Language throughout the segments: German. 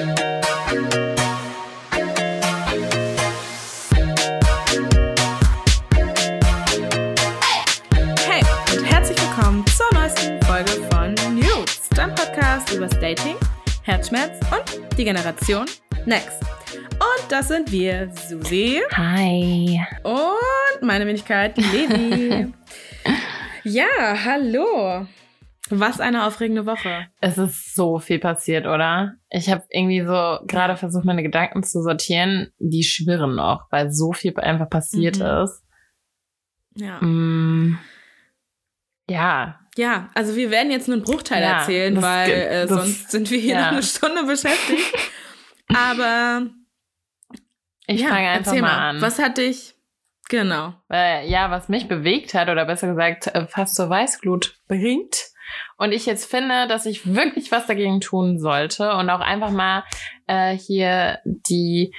Hey und herzlich willkommen zur neuesten Folge von News, dein Podcast über Dating, Herzschmerz und die Generation Next. Und das sind wir, Susi Hi. und meine Wenigkeit, Levi. ja, hallo. Was eine aufregende Woche. Es ist so viel passiert, oder? Ich habe irgendwie so gerade versucht, meine Gedanken zu sortieren. Die schwirren noch, weil so viel einfach passiert Mhm. ist. Ja. Mm, ja, Ja, also wir werden jetzt nur einen Bruchteil Ja, erzählen, weil äh, sonst sind wir hier ja. noch eine Stunde beschäftigt. Aber ich ja, fange einfach erzähl mal an. Was hat dich? Genau. Ja, was mich bewegt hat, oder besser gesagt, äh, fast zur Weißglut bringt. Und ich jetzt finde, dass ich wirklich was dagegen tun sollte und auch einfach mal äh, hier die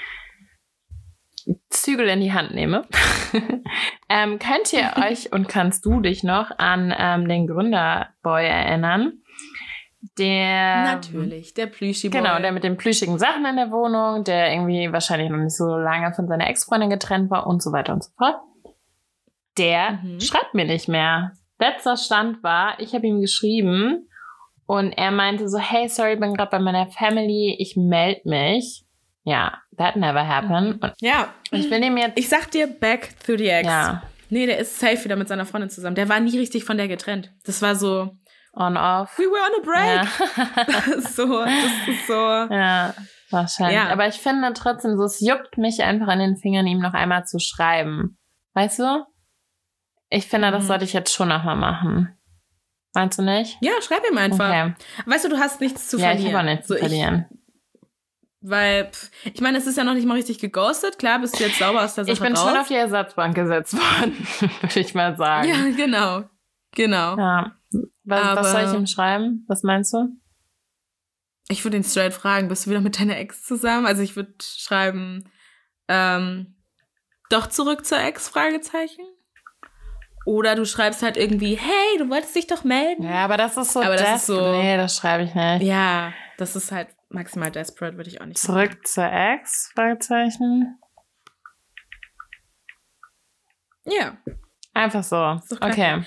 Zügel in die Hand nehme. ähm, könnt ihr euch und kannst du dich noch an ähm, den Gründerboy erinnern? Der Natürlich, der Plüschi-Boy. Genau, der mit den plüschigen Sachen in der Wohnung, der irgendwie wahrscheinlich noch nicht so lange von seiner Ex-Freundin getrennt war und so weiter und so fort. Der Mhm. schreibt mir nicht mehr. Letzter Stand war, ich habe ihm geschrieben und er meinte so, hey, sorry, bin gerade bei meiner Family, ich melde mich. Ja, that never happened. Und Ja, ich will ihm jetzt, ich sag dir, back to the ex. ja, Nee, der ist safe wieder mit seiner Freundin zusammen. Der war nie richtig von der getrennt. Das war so, on off. we were on a break. Ja. so, das ist so. Ja, wahrscheinlich. Ja. Aber ich finde trotzdem so, es juckt mich einfach an den Fingern, ihm noch einmal zu schreiben. Weißt du? Ich finde, das Mhm. sollte ich jetzt schon nochmal machen. Meinst du nicht? Ja, schreib ihm einfach. Okay. Weißt du, du hast nichts zu ja, verlieren. ich habe nichts So, zu verlieren. Ich, weil, pff, ich meine, es ist ja noch nicht mal richtig geghostet. Klar, bist du jetzt sauber aus der Sache Ich, bin raus. schon auf die Ersatzbank gesetzt worden, würde ich mal sagen. Ja, genau. Genau. Ja. Was, was soll ich Aber- ihm schreiben? Was meinst du? Ich würde ihn straight fragen, bist du wieder mit deiner Ex zusammen? Also ich würde schreiben, ähm, doch zurück zur Ex? Fragezeichen. Oder du schreibst halt irgendwie, hey, du wolltest dich doch melden. Ja, aber das ist so Aber das des- ist so- Nee, das schreibe ich nicht. Ja, das ist halt maximal desperate, würde ich auch nicht Zurück zur Ex? Fragezeichen. Ja, Einfach so. Okay.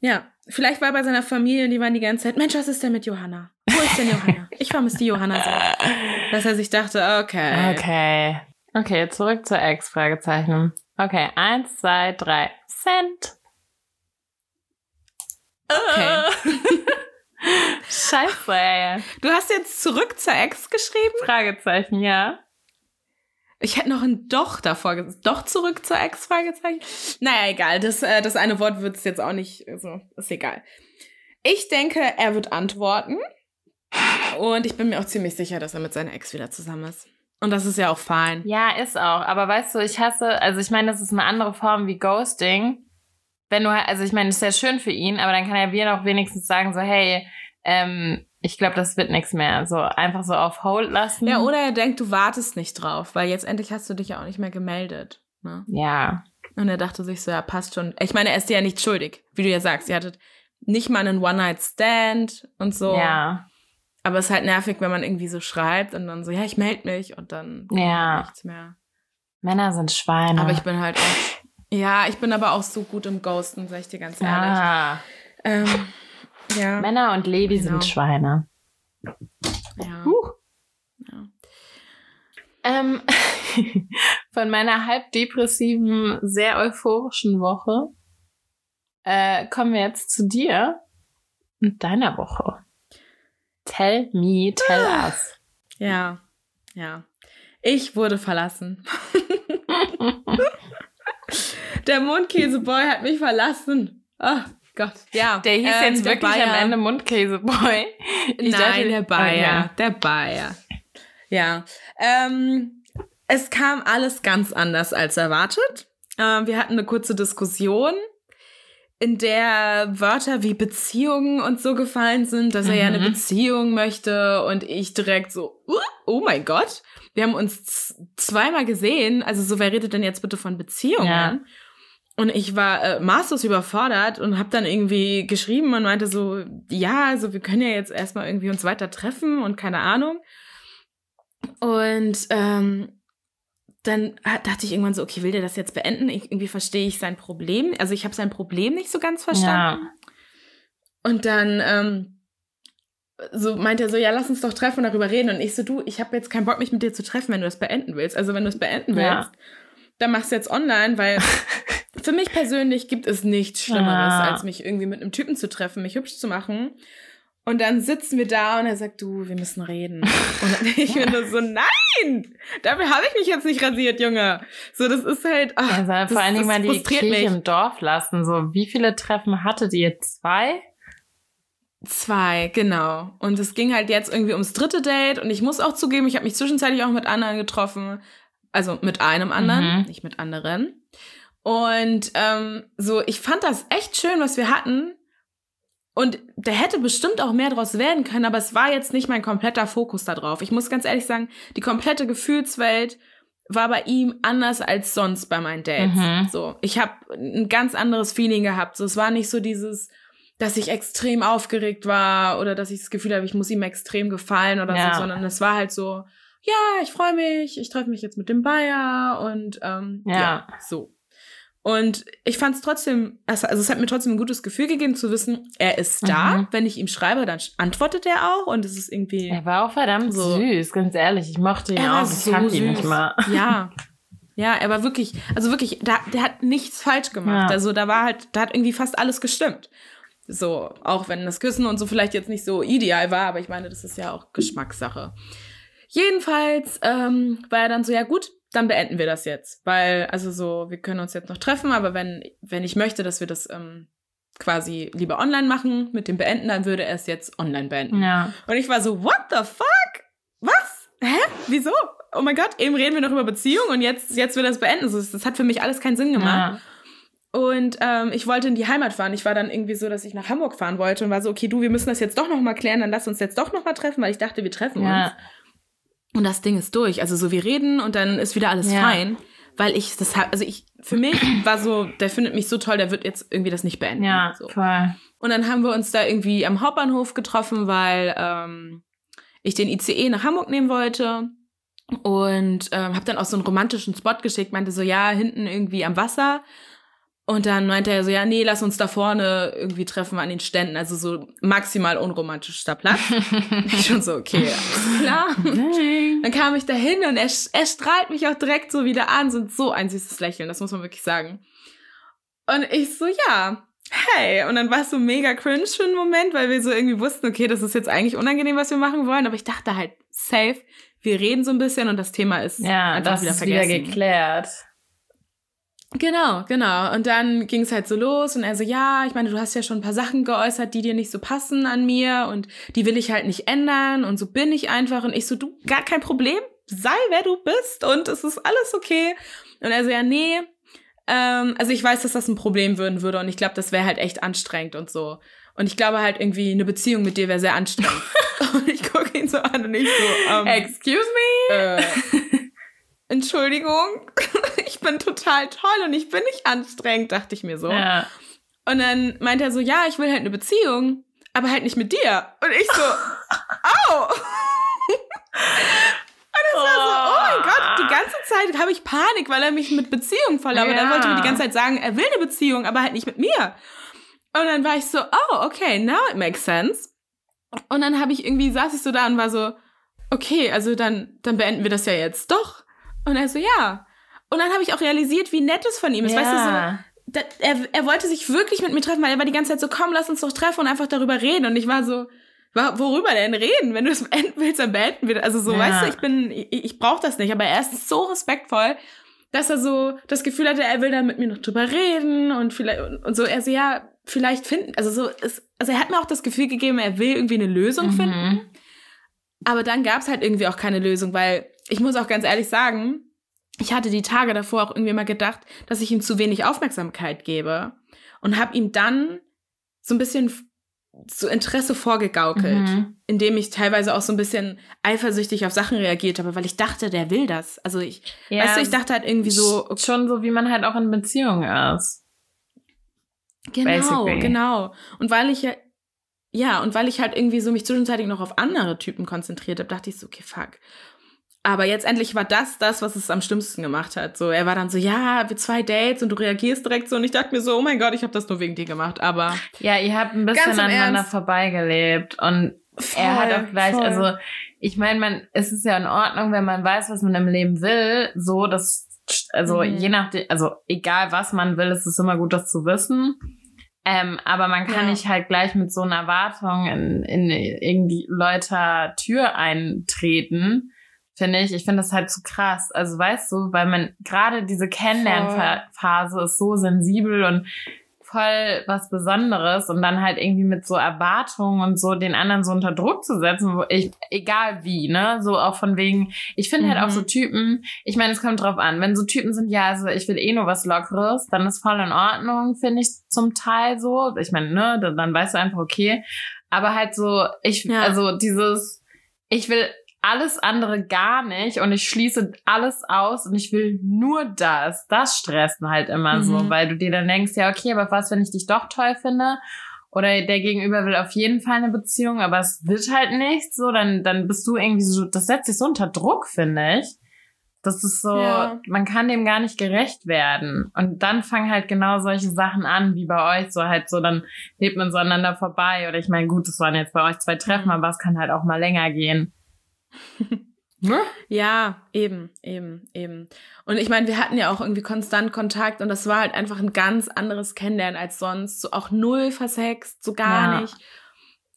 ja. Vielleicht war er bei seiner Familie und die waren die ganze Zeit, Mensch, was ist denn mit Johanna? Wo ist denn Johanna? Ich vermisse die Johanna so. Dass er sich dachte, okay. Okay. Okay, zurück zur Ex, Fragezeichen. Okay, eins, zwei, drei. Cent. Okay. Scheiße, ey. Du hast jetzt zurück zur Ex geschrieben? Fragezeichen, ja. Ich hätte noch ein Doch davor gesagt. Doch zurück zur Ex? Fragezeichen. Naja, egal. Das, äh, das eine Wort wird es jetzt auch nicht. Also, ist egal. Ich denke, er wird antworten. Und ich bin mir auch ziemlich sicher, dass er mit seiner Ex wieder zusammen ist. Und das ist ja auch fein. Ja, ist auch. Aber weißt du, ich hasse, also ich meine, das ist eine andere Form wie Ghosting. Wenn du, also ich meine, das ist ja schön für ihn, aber dann kann er wir noch wenigstens sagen, so, hey, ähm, ich glaube, das wird nichts mehr. So einfach so auf Hold lassen. Ja, oder er denkt, du wartest nicht drauf, weil jetzt endlich hast du dich ja auch nicht mehr gemeldet. Ne? Ja. Und er dachte sich so, ja, passt schon. Ich meine, er ist dir ja nicht schuldig, wie du ja sagst. Ihr hattet nicht mal einen One-Night-Stand und so. Ja. Aber es ist halt nervig, wenn man irgendwie so schreibt und dann so, ja, ich melde mich und dann Ja. nichts mehr. Männer sind Schweine. Aber ich bin halt auch. Ja, ich bin aber auch so gut im Ghosten, sag ich dir ganz ehrlich. ja. Ähm, ja. Männer und Lady Genau. sind Schweine. ja. Huh. Ja. Ähm, von meiner halb depressiven, sehr euphorischen Woche äh, kommen wir jetzt zu dir und deiner Woche. Tell me, tell Ah. us. Ja. Ja. Ich wurde verlassen. Der Mundkäseboy hat mich verlassen. Oh Gott. Ja. Der hieß ähm, jetzt der wirklich Bayer. am Ende Mundkäseboy. Ich Nein, dachte- der Bayer. Okay. Der Bayer. Ja. Ähm, es kam alles ganz anders als erwartet. Ähm, wir hatten eine kurze Diskussion, in der Wörter wie Beziehungen und so gefallen sind, dass er ja eine Mhm. Beziehung möchte und ich direkt so, uh, oh mein Gott. Wir haben uns zweimal gesehen. Also so, wer redet denn jetzt bitte von Beziehungen? Ja. Und ich war äh, maßlos überfordert und habe dann irgendwie geschrieben und meinte so, ja, also wir können ja jetzt erstmal irgendwie uns weiter treffen und keine Ahnung. Und ähm, dann dachte ich irgendwann so, okay, will der das jetzt beenden? Ich, irgendwie verstehe ich sein Problem. Also ich habe sein Problem nicht so ganz verstanden. Ja. Und dann ähm, so meint er so, ja, lass uns doch treffen und darüber reden. Und ich so, du, ich habe jetzt keinen Bock, mich mit dir zu treffen, wenn du das beenden willst. Also wenn du es beenden willst, ja. dann machst du jetzt online, weil für mich persönlich gibt es nichts Schlimmeres, ja. als mich irgendwie mit einem Typen zu treffen, mich hübsch zu machen. Und dann sitzen wir da und er sagt, du, wir müssen reden. Und ich bin nur so, nein! Dafür habe ich mich jetzt nicht rasiert, Junge. So, das ist halt. Ach, also das, vor allen Dingen mal die Kirche mich. im Dorf lassen. So, wie viele Treffen hattet ihr? Zwei? Zwei, genau. Und es ging halt jetzt irgendwie ums dritte Date. Und ich muss auch zugeben, ich habe mich zwischenzeitlich auch mit anderen getroffen. Also mit einem anderen, mhm. nicht mit anderen. Und ähm, so, ich fand das echt schön, was wir hatten. Und da hätte bestimmt auch mehr draus werden können, aber es war jetzt nicht mein kompletter Fokus da drauf. Ich muss ganz ehrlich sagen, die komplette Gefühlswelt war bei ihm anders als sonst bei meinen Dates. Mhm. So, ich habe ein ganz anderes Feeling gehabt. So, es war nicht so dieses, dass ich extrem aufgeregt war oder dass ich das Gefühl habe, ich muss ihm extrem gefallen oder ja. so, sondern es war halt so, ja, ich freue mich, ich treffe mich jetzt mit dem Bayer und ähm, ja. ja so. Und ich fand es trotzdem, also es hat mir trotzdem ein gutes Gefühl gegeben zu wissen, er ist da. Mhm. Wenn ich ihm schreibe, dann antwortet er auch und es ist irgendwie. Er war auch verdammt so, süß, ganz ehrlich. Ich mochte ihn auch. Ich so kannte ihn nicht mal. Ja. Ja, er war wirklich, also wirklich, da, der hat nichts falsch gemacht. Ja. Also da war halt, da hat irgendwie fast alles gestimmt. So, auch wenn das Küssen und so vielleicht jetzt nicht so ideal war, aber ich meine, das ist ja auch Geschmackssache. Jedenfalls ähm, war er dann so, ja gut, dann beenden wir das jetzt. Weil, also so, wir können uns jetzt noch treffen, aber wenn, wenn ich möchte, dass wir das ähm, quasi lieber online machen mit dem Beenden, dann würde er es jetzt online beenden. Ja. Und ich war so, what the fuck? Was? Hä? Wieso? Oh mein Gott, eben reden wir noch über Beziehung und jetzt, jetzt will er es beenden. Das, hat für mich alles keinen Sinn gemacht. Ja. Und ähm, ich wollte in die Heimat fahren. Ich war dann irgendwie so, dass ich nach Hamburg fahren wollte und war so, okay, du, wir müssen das jetzt doch noch mal klären, dann lass uns jetzt doch noch mal treffen, weil ich dachte, wir treffen ja. uns. Und das Ding ist durch. Also so, wir reden und dann ist wieder alles ja. fein. Weil ich das also ich, für mich war so, der findet mich so toll, der wird jetzt irgendwie das nicht beenden. Ja, so. voll. Und dann haben wir uns da irgendwie am Hauptbahnhof getroffen, weil ähm, ich den ICE nach Hamburg nehmen wollte. Und ähm, habe dann auch so einen romantischen Spot geschickt, meinte so, ja, hinten irgendwie am Wasser. Und dann meinte er so, ja, nee, lass uns da vorne irgendwie treffen an den Ständen. Also so maximal unromantischster Platz. ich schon so, okay, alles klar. dann kam ich da hin und er, er strahlt mich auch direkt so wieder an. So, so ein süßes Lächeln, das muss man wirklich sagen. Und ich so, ja, hey. Und dann war es so mega cringe für einen Moment, weil wir so irgendwie wussten, okay, das ist jetzt eigentlich unangenehm, was wir machen wollen. Aber ich dachte halt, safe, wir reden so ein bisschen und das Thema ist ja, einfach das wieder ist vergessen. wieder geklärt. Genau, genau. Und dann ging es halt so los und er so, ja, ich meine, du hast ja schon ein paar Sachen geäußert, die dir nicht so passen an mir und die will ich halt nicht ändern und so bin ich einfach. Und ich so, du, gar kein Problem, sei wer du bist und es ist alles okay. Und er so, ja, nee, ähm, also ich weiß, dass das ein Problem würden würde und ich glaube, das wäre halt echt anstrengend und so. Und ich glaube halt irgendwie, eine Beziehung mit dir wäre sehr anstrengend. und ich gucke ihn so an und ich so, ähm, Excuse me? Äh, Entschuldigung, ich bin total toll und ich bin nicht anstrengend, dachte ich mir so. Ja. Und dann meinte er so, ja, ich will halt eine Beziehung, aber halt nicht mit dir. Und ich so, au. Und es war so, oh mein Gott, die ganze Zeit habe ich Panik, weil er mich mit Beziehung voll, aber ja. dann wollte mir die ganze Zeit sagen, er will eine Beziehung, aber halt nicht mit mir. Und dann war ich so, oh, okay, now it makes sense. Und dann habe ich irgendwie, saß ich so da und war so, okay, also dann, dann beenden wir das ja jetzt doch. Und er so, ja. Und dann habe ich auch realisiert, wie nett es von ihm ist. Ja. Weißt du, so, da, er, er wollte sich wirklich mit mir treffen, weil er war die ganze Zeit so, komm, lass uns doch treffen und einfach darüber reden. Und ich war so, worüber denn reden? Wenn du es beenden willst, dann beenden wir. Also so, ja. weißt du, ich bin, ich, ich brauche das nicht. Aber er ist so respektvoll, dass er so das Gefühl hatte, er will da mit mir noch drüber reden und vielleicht und, und so. Er so, ja, vielleicht finden. Also so, ist, also er hat mir auch das Gefühl gegeben, er will irgendwie eine Lösung mhm. finden. Aber dann gab es halt irgendwie auch keine Lösung, weil ich muss auch ganz ehrlich sagen, ich hatte die Tage davor auch irgendwie mal gedacht, dass ich ihm zu wenig Aufmerksamkeit gebe und habe ihm dann so ein bisschen so Interesse vorgegaukelt, mhm. indem ich teilweise auch so ein bisschen eifersüchtig auf Sachen reagiert habe, weil ich dachte, der will das. Also ich, ja, weißt du, ich dachte halt irgendwie so okay. schon so, wie man halt auch in Beziehungen ist. Genau, Basically. genau. Und weil ich ja ja, und weil ich halt irgendwie so mich zwischenzeitlich noch auf andere Typen konzentriert habe, dachte ich so, okay, fuck. Aber jetzt endlich war das das, was es am schlimmsten gemacht hat. So, er war dann so, ja, wir zwei Dates und du reagierst direkt so. Und ich dachte mir so, oh mein Gott, ich habe das nur wegen dir gemacht. Aber ja, ihr habt ein bisschen aneinander Ernst. vorbeigelebt und voll, er hat auch gleich, voll. also ich meine, man, es ist ja in Ordnung, wenn man weiß, was man im Leben will. So, dass also mhm. je nachdem, also egal was man will, ist es immer gut, das zu wissen. Ähm, aber man kann ja. nicht halt gleich mit so einer Erwartung in, in irgendwie Leute Tür eintreten finde ich. Ich finde das halt zu krass. Also weißt du, weil man gerade diese Kennenlernphase ist so sensibel und voll was Besonderes und dann halt irgendwie mit so Erwartungen und so den anderen so unter Druck zu setzen, wo ich, egal wie, ne, so auch von wegen, ich finde mhm. halt auch so mhm. Typen, ich meine, es kommt drauf an, wenn so Typen sind, ja, also ich will eh nur was Lockeres, dann ist voll in Ordnung, finde ich zum Teil so, ich meine, ne, dann, dann weißt du einfach, okay, aber halt so, ich, ja. also dieses, ich will alles andere gar nicht und ich schließe alles aus und ich will nur das. Das stresst halt immer mhm. so, weil du dir dann denkst, ja, okay, aber was, wenn ich dich doch toll finde? Oder der Gegenüber will auf jeden Fall eine Beziehung, aber es wird halt nichts, so, dann, dann bist du irgendwie so, das setzt sich so unter Druck, finde ich. Das ist so, ja. man kann dem gar nicht gerecht werden. Und dann fangen halt genau solche Sachen an, wie bei euch, so halt so, dann lebt man so aneinander vorbei. Oder ich meine, gut, das waren jetzt bei euch zwei Treffen, mhm. aber es kann halt auch mal länger gehen. Ne? Ja, eben, eben, eben. Und ich meine, wir hatten ja auch irgendwie konstant Kontakt und das war halt einfach ein ganz anderes Kennenlernen als sonst. So auch null versext, so gar ja. nicht.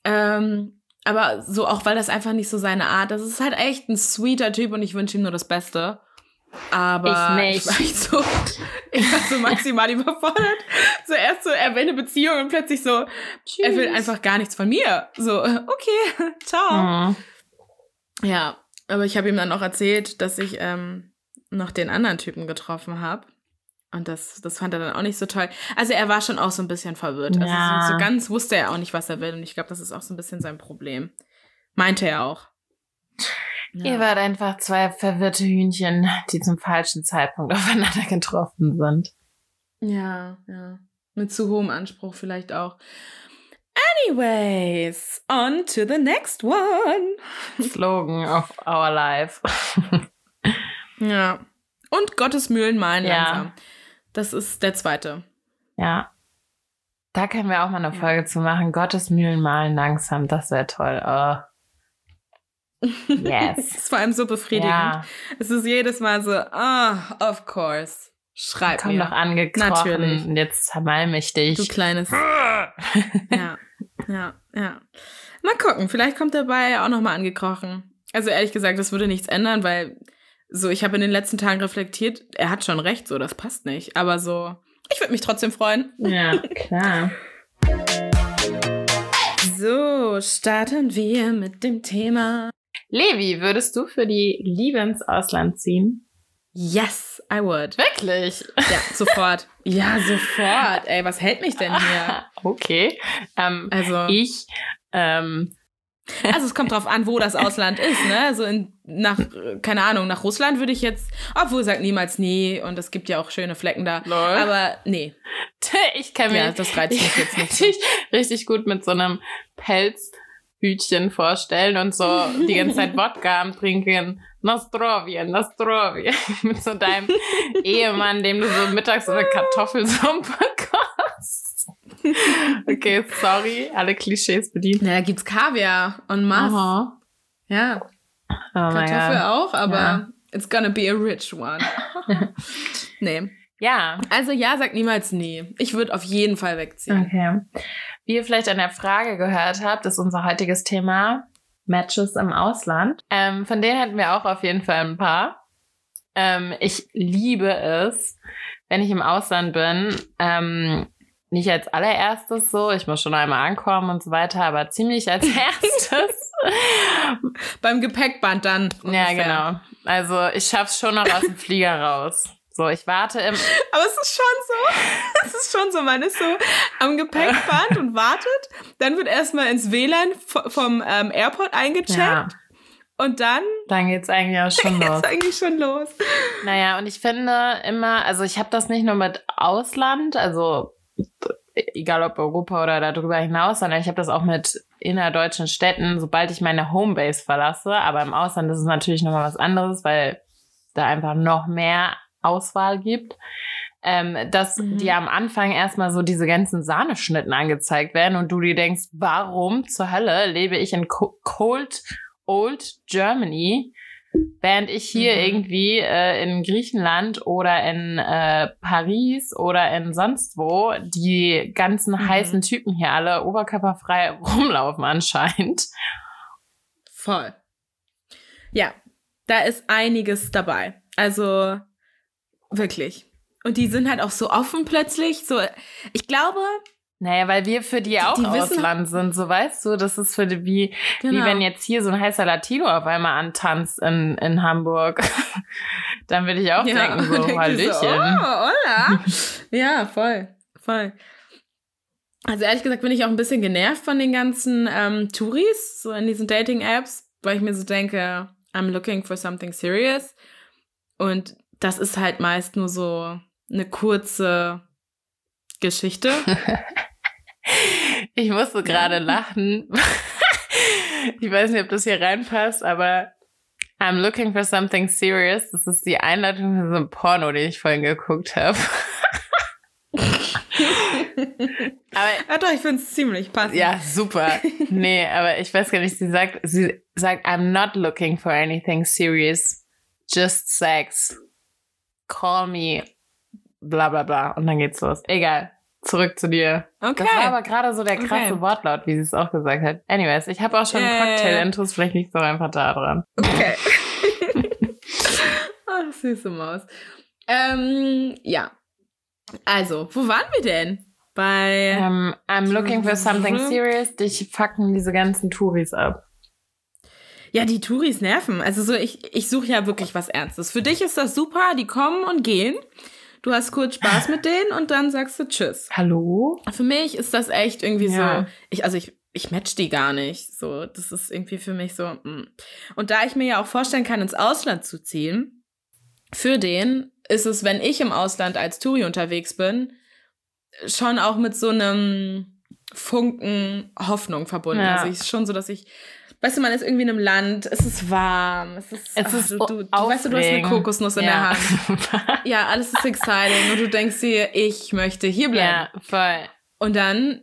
Ähm, aber so auch, weil das einfach nicht so seine Art ist. Es ist halt echt ein sweeter Typ und ich wünsche ihm nur das Beste. Aber ich, nicht. ich war echt so, ich war so maximal überfordert. So erst so, er will eine Beziehung und plötzlich so, Tschüss. er will einfach gar nichts von mir. So, okay, ciao. Mhm. Ja, aber ich habe ihm dann auch erzählt, dass ich ähm, noch den anderen Typen getroffen habe. Und das, das fand er dann auch nicht so toll. Also er war schon auch so ein bisschen verwirrt. Also ja. Also so, so ganz wusste er auch nicht, was er will. Und ich glaube, das ist auch so ein bisschen sein Problem. Meinte er auch. Ja. Ihr wart einfach zwei verwirrte Hühnchen, die zum falschen Zeitpunkt aufeinander getroffen sind. Ja, ja. Mit zu hohem Anspruch vielleicht auch. Anyways, on to the next one. Slogan of our life. ja. Und Gottes Mühlen malen ja. langsam. Das ist der zweite. Ja. Da können wir auch mal eine Folge ja. zu machen. Gottes Mühlen malen langsam. Das wäre toll. Oh. Yes. das ist vor allem so befriedigend. Ja. Es ist jedes Mal so, ah, oh, of course. Schreib Komm mir. doch angekrochen. Natürlich. Und jetzt zermalm ich dich. Du kleines. Ja ja, ja. Mal gucken, vielleicht kommt dabei auch nochmal angekrochen. Also ehrlich gesagt, das würde nichts ändern, weil so, ich habe in den letzten Tagen reflektiert, er hat schon recht, so, das passt nicht. Aber so, ich würde mich trotzdem freuen. Ja, klar. so, starten wir mit dem Thema. Levi, würdest du für die Liebe ins Ausland ziehen? Yes, I would. Wirklich? Ja, sofort. ja, sofort. Ey, was hält mich denn hier? okay. Ähm, also ich. Ähm, also es kommt drauf an, wo das Ausland ist, ne? Also in, nach, keine Ahnung, nach Russland würde ich jetzt, obwohl sagt niemals nie und es gibt ja auch schöne Flecken da. Lol. Aber nee. Ich kann mir ja, das reizt mich jetzt nicht. So. richtig gut mit so einem Pelzhütchen vorstellen und so die ganze Zeit Wodka am Trinken. Nostrovje, Nostrovje. Mit so deinem Ehemann, dem du so mittags so eine Kartoffelsuppe kochst. Okay, sorry, alle Klischees bedient. Na, da gibt's Kaviar und Mass. Aha. Ja. Oh Kartoffel auch, aber ja. it's gonna be a rich one. nee. Ja. Also ja, sag niemals nie. Ich würde auf jeden Fall wegziehen. Okay. Wie ihr vielleicht an der Frage gehört habt, ist unser heutiges Thema Matches im Ausland. Ähm, von denen hatten wir auch auf jeden Fall ein paar. Ähm, ich liebe es, wenn ich im Ausland bin, ähm, nicht als allererstes so, ich muss schon einmal ankommen und so weiter, aber ziemlich als erstes. Beim Gepäckband dann. Ungefähr. Ja, genau. Also ich schaff's schon noch aus dem Flieger raus. So, ich warte im. Aber es ist schon so. Es ist schon so. Man ist so am Gepäckband und wartet. Dann wird erstmal ins WLAN vom ähm, Airport eingecheckt. Ja. Und dann. Dann geht's eigentlich auch schon los. geht's eigentlich schon los. Naja, und ich finde immer, also ich habe das nicht nur mit Ausland, also egal ob Europa oder darüber hinaus, sondern ich habe das auch mit innerdeutschen Städten, sobald ich meine Homebase verlasse. Aber im Ausland ist es natürlich nochmal was anderes, weil da einfach noch mehr Auswahl gibt. Ähm, dass mhm. dir am Anfang erstmal so diese ganzen Sahneschnitten angezeigt werden und du dir denkst, warum zur Hölle lebe ich in Cold Old Germany Während ich hier mhm. irgendwie äh, in Griechenland oder in äh, Paris oder in sonst wo die ganzen mhm. heißen Typen hier alle oberkörperfrei rumlaufen anscheinend. Voll. Ja, da ist einiges dabei. Also wirklich. Und die sind halt auch so offen plötzlich. So, ich glaube, naja, weil wir für die auch die Ausland sind, so weißt du, das ist für die, wie, genau. wie wenn jetzt hier so ein heißer Latino auf einmal antanzt in, in Hamburg. Dann würde ich auch ja, denken, so, Hallöchen. So, oh, hola. ja, voll, voll. Also ehrlich gesagt bin ich auch ein bisschen genervt von den ganzen ähm, Touris, so in diesen Dating-Apps, weil ich mir so denke, I'm looking for something serious. Und das ist halt meist nur so eine kurze Geschichte. Ich musste gerade lachen. ich weiß nicht, ob das hier reinpasst, aber I'm looking for something serious. Das ist die Einleitung für so ein Porno, den ich vorhin geguckt habe. aber, ja doch, ich finde es ziemlich passend. Ja, super. Nee, aber ich weiß gar nicht, sie sagt, sie sagt, I'm not looking for anything serious. Just sex. Call me. Bla bla bla. Und dann geht's los. Egal zurück zu dir. Okay. Das war aber gerade so der krasse okay. Wortlaut, wie sie es auch gesagt hat. Anyways, ich habe auch schon yeah. Cocktail-Intros, vielleicht liegt es auch einfach da dran. Okay. Ach, süße Maus. Ähm, ja. Also, wo waren wir denn? Bei. Um, ähm, I'm looking for something serious. Dich fucken diese ganzen Touris ab. Ja, die Touris nerven. Also so, ich, ich suche ja wirklich was Ernstes. Für dich ist das super, die kommen und gehen. Du hast kurz Spaß mit denen und dann sagst du Tschüss. Hallo? Für mich ist das echt irgendwie ja. so. Ich, also ich, ich match die gar nicht. So, das ist irgendwie für mich so. Mm. Und da ich mir ja auch vorstellen kann, ins Ausland zu ziehen, für den ist es, wenn ich im Ausland als Touri unterwegs bin, schon auch mit so einem Funken Hoffnung verbunden. Ja. Also ich schon so, dass ich weißt du, man ist irgendwie in einem Land, es ist warm, es ist, es ach, ist du, du, du weißt du, du hast eine Kokosnuss in ja. der Hand. ja, alles ist exciting und du denkst dir, ich möchte hier bleiben. Ja, voll. Und dann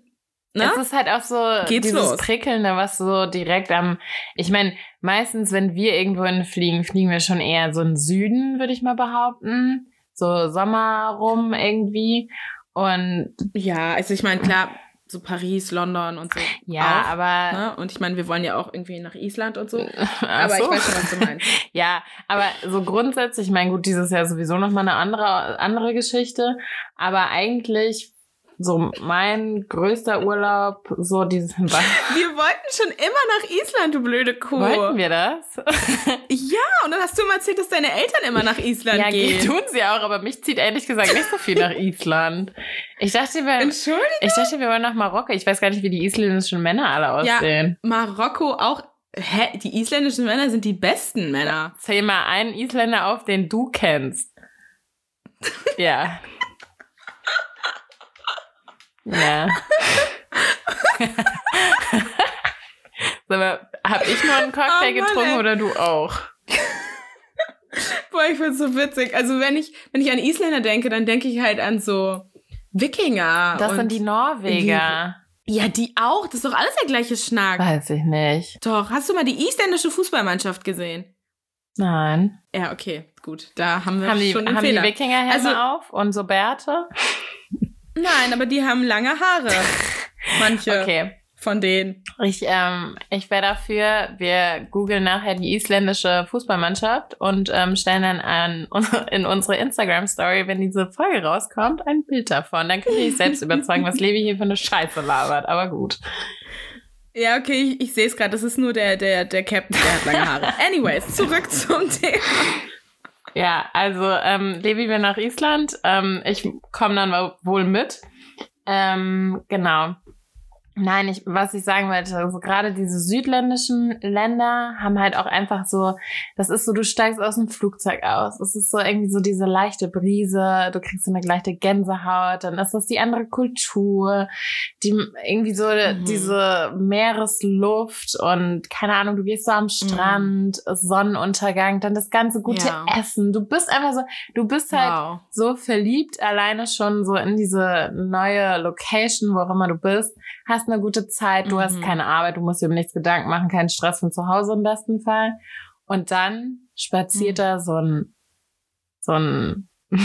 Ne? Es ist halt auch so Geht's dieses los? Prickelnde, was so direkt am. Ich meine, meistens, wenn wir irgendwo fliegen, fliegen wir schon eher so in Süden, würde ich mal behaupten. So Sommer rum irgendwie. Und ja, also ich meine, klar, so Paris, London und so. Ja, auch, aber. Ne? Und ich meine, wir wollen ja auch irgendwie nach Island und so. aber so. ich weiß schon, was du meinst. ja, aber so grundsätzlich, ich meine, gut, dieses Jahr sowieso nochmal eine andere, andere Geschichte. Aber eigentlich so mein größter Urlaub, so dieses. wir wollten schon immer nach Island, du blöde Kuh. Wollten wir das? ja, und dann hast du immer erzählt, dass deine Eltern immer nach Island ja, gehen. Ja, tun sie auch, aber mich zieht ehrlich gesagt nicht so viel nach Island. Ich dachte, wir, Entschuldigung? ich dachte, wir wollen nach Marokko. Ich weiß gar nicht, wie die isländischen Männer alle aussehen. Ja, Marokko auch. Hä? Die isländischen Männer sind die besten Männer. Zähl mal einen Isländer auf, den du kennst. ja. Ja. Sag mal, hab ich nur einen Cocktail oh, getrunken oder du auch? Boah, ich find's so witzig. Also wenn ich, wenn ich an Isländer denke, dann denke ich halt an so Wikinger. Das sind die Norweger. Die, ja, die auch. Das ist doch alles der gleiche Schnack. Weiß ich nicht. Doch. Hast du mal die isländische Fußballmannschaft gesehen? Nein. Ja, okay, gut. Da haben wir haben schon die, einen haben Fehler. die Wikinger also, auf und so Bärte? Nein, aber die haben lange Haare. Manche. Okay. Von denen. Ich, ähm, ich wäre dafür, wir googeln nachher die isländische Fußballmannschaft und ähm, stellen dann an, in unsere Instagram-Story, wenn diese Folge rauskommt, ein Bild davon. Dann könnt ihr euch selbst überzeugen, was Levi hier für eine Scheiße labert. Aber gut. Ja, okay, ich, ich sehe es gerade. Das ist nur der, der, der Captain, der hat lange Haare. Anyways, zurück zum Thema. Ja, also ähm, Levi will nach Island. Ähm, ich komme dann wohl mit. Ähm, genau. Nein, ich, was ich sagen wollte, also gerade diese südländischen Länder haben halt auch einfach so, das ist so, du steigst aus dem Flugzeug aus. Es ist so irgendwie so diese leichte Brise, du kriegst so eine leichte Gänsehaut, dann ist das die andere Kultur, die irgendwie so mhm. diese Meeresluft und keine Ahnung, du gehst so am Strand, mhm. Sonnenuntergang, dann das ganze gute ja. Essen. Du bist einfach so, du bist halt wow. so verliebt alleine schon so in diese neue Location, wo auch immer du bist, hast eine gute Zeit, du mhm. hast keine Arbeit, du musst dir um nichts Gedanken machen, keinen Stress von zu Hause im besten Fall. Und dann spaziert mhm. da so ein, so ein,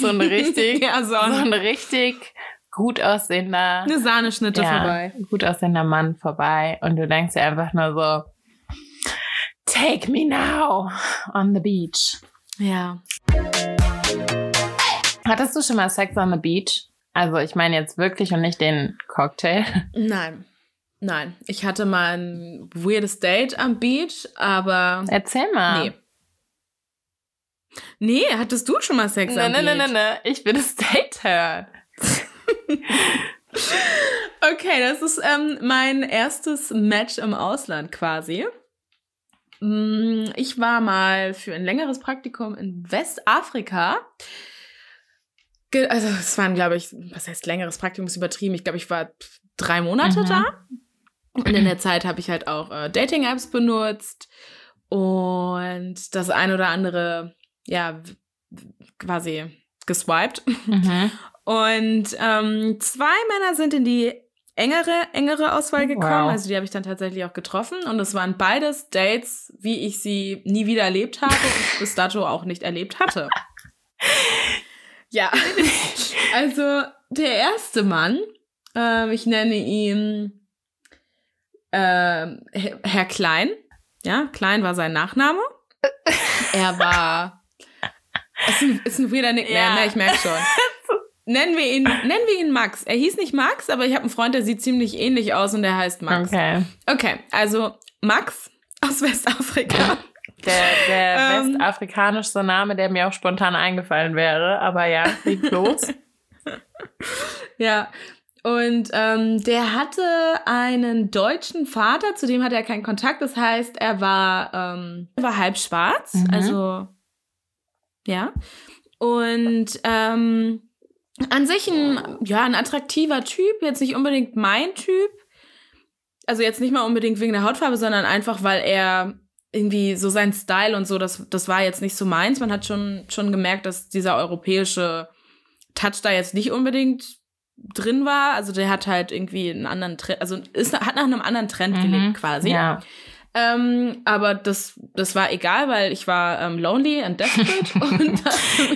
so ein richtig, ja, so, ein, so ein richtig gut aussehender, eine Sahneschnitte ja, vorbei, gut aussehender Mann vorbei und du denkst dir einfach nur so, take me now on the beach. Ja. Hattest du schon mal Sex on the Beach? Also ich meine jetzt wirklich und nicht den Cocktail. Nein. Nein. Ich hatte mal ein weirdes Date am Beach, aber. Erzähl mal. Nee. Nee, hattest du schon mal Sex nee, am nee, Beach? Nein, nein, nein, ich will das Date hören. okay, das ist ähm, mein erstes Match im Ausland quasi. Mm, ich war mal für ein längeres Praktikum in Westafrika also es waren, glaube ich, was heißt längeres Praktikum ist übertrieben. Ich glaube, ich war drei Monate mhm. da. Und in der Zeit habe ich halt auch äh, Dating-Apps benutzt und das ein oder andere, ja, quasi geswiped. Mhm. Und ähm, zwei Männer sind in die engere, engere Auswahl gekommen. Wow. Also die habe ich dann tatsächlich auch getroffen. Und es waren beides Dates, wie ich sie nie wieder erlebt habe und bis dato auch nicht erlebt hatte. Ja, also der erste Mann, äh, ich nenne ihn äh, Herr Klein. Ja, Klein war sein Nachname. Er war. Ist ein, ist ein weirder Nickname, ja. ne? Ich merke schon. Nennen wir ihn, nennen wir ihn Max. Er hieß nicht Max, aber ich habe einen Freund, der sieht ziemlich ähnlich aus und der heißt Max. Okay. Okay, also Max aus Westafrika. Der, der ähm, westafrikanischste Name, der mir auch spontan eingefallen wäre. Aber ja, leg los. ja. Und ähm, der hatte einen deutschen Vater, zu dem hatte er keinen Kontakt. Das heißt, er war, ähm, war halb schwarz. Mhm. Also, ja. Und ähm, an sich ein, ja, ein attraktiver Typ, jetzt nicht unbedingt mein Typ. Also jetzt nicht mal unbedingt wegen der Hautfarbe, sondern einfach, weil er irgendwie so sein Style und so, das, das war jetzt nicht so meins. Man hat schon, schon gemerkt, dass dieser europäische Touch da jetzt nicht unbedingt drin war. Also der hat halt irgendwie einen anderen Trend, also ist, hat nach einem anderen Trend mhm, gelebt quasi. Ja. Ähm, aber das, das war egal, weil ich war ähm, lonely and desperate und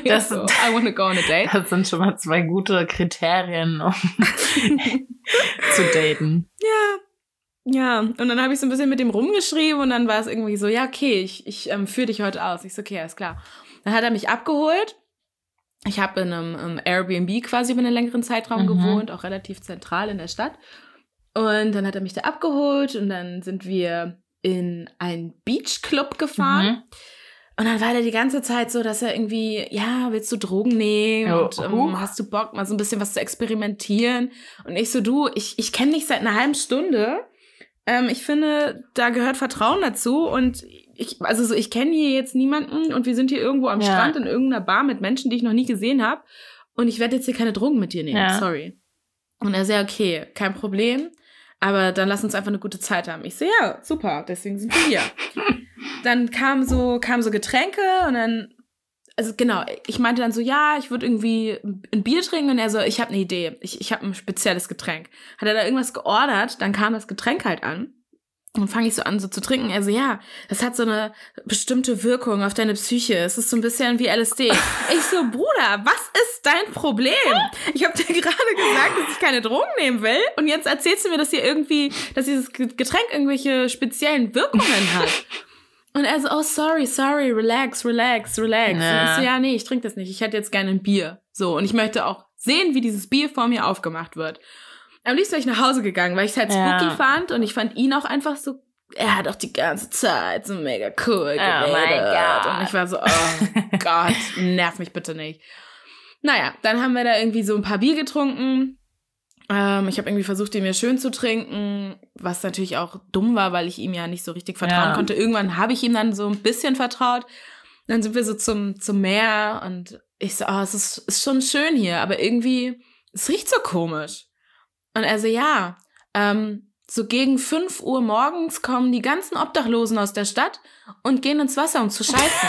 das, so, I wanna go on a date. Das sind schon mal zwei gute Kriterien, um zu daten. Ja, ja, und dann habe ich so ein bisschen mit dem rumgeschrieben und dann war es irgendwie so, ja, okay, ich, ich ähm, führe dich heute aus. Ich so, okay, alles klar. Dann hat er mich abgeholt. Ich habe in einem um, Airbnb quasi über einen längeren Zeitraum mhm. gewohnt, auch relativ zentral in der Stadt. Und dann hat er mich da abgeholt und dann sind wir in einen Beachclub gefahren. Mhm. Und dann war der die ganze Zeit so, dass er irgendwie, ja, willst du Drogen nehmen? Oh, und ähm, hast du Bock, mal so ein bisschen was zu experimentieren? Und ich so, du, ich, ich kenne dich seit einer halben Stunde ähm, ich finde, da gehört Vertrauen dazu und ich, also so, ich kenne hier jetzt niemanden und wir sind hier irgendwo am ja. Strand in irgendeiner Bar mit Menschen, die ich noch nie gesehen habe und ich werde jetzt hier keine Drogen mit dir nehmen, ja. sorry. Und er sagt, okay, kein Problem, aber dann lass uns einfach eine gute Zeit haben. Ich so, ja, super, deswegen sind wir hier. dann kam so, kam so Getränke und dann also genau, ich meinte dann so, ja, ich würde irgendwie ein Bier trinken und er so, ich habe eine Idee, ich, ich habe ein spezielles Getränk. Hat er da irgendwas geordert, dann kam das Getränk halt an. Und fange ich so an, so zu trinken. Er so, ja, das hat so eine bestimmte Wirkung auf deine Psyche. Es ist so ein bisschen wie LSD. ich so, Bruder, was ist dein Problem? Ich habe dir gerade gesagt, dass ich keine Drogen nehmen will. Und jetzt erzählst du mir, dass hier irgendwie, dass dieses Getränk irgendwelche speziellen Wirkungen hat. Und er so, oh, sorry, sorry, relax, relax, relax. Ja. Und ich so, ja, nee, ich trinke das nicht. Ich hätte jetzt gerne ein Bier. So, und ich möchte auch sehen, wie dieses Bier vor mir aufgemacht wird. Am liebsten wäre ich nach Hause gegangen, weil ich es halt spooky ja. fand und ich fand ihn auch einfach so, er hat auch die ganze Zeit so mega cool geredet. Oh mein Gott. Und ich war so, oh Gott, nerv mich bitte nicht. Naja, dann haben wir da irgendwie so ein paar Bier getrunken. Ähm, ich habe irgendwie versucht, ihn mir schön zu trinken, was natürlich auch dumm war, weil ich ihm ja nicht so richtig vertrauen Ja. konnte. Irgendwann habe ich ihm dann so ein bisschen vertraut. Dann sind wir so zum, zum Meer und ich so, oh, es ist, ist schon schön hier, aber irgendwie, es riecht so komisch. Und er so, ja, ähm, so gegen 5 Uhr morgens kommen die ganzen Obdachlosen aus der Stadt und gehen ins Wasser, um zu scheißen.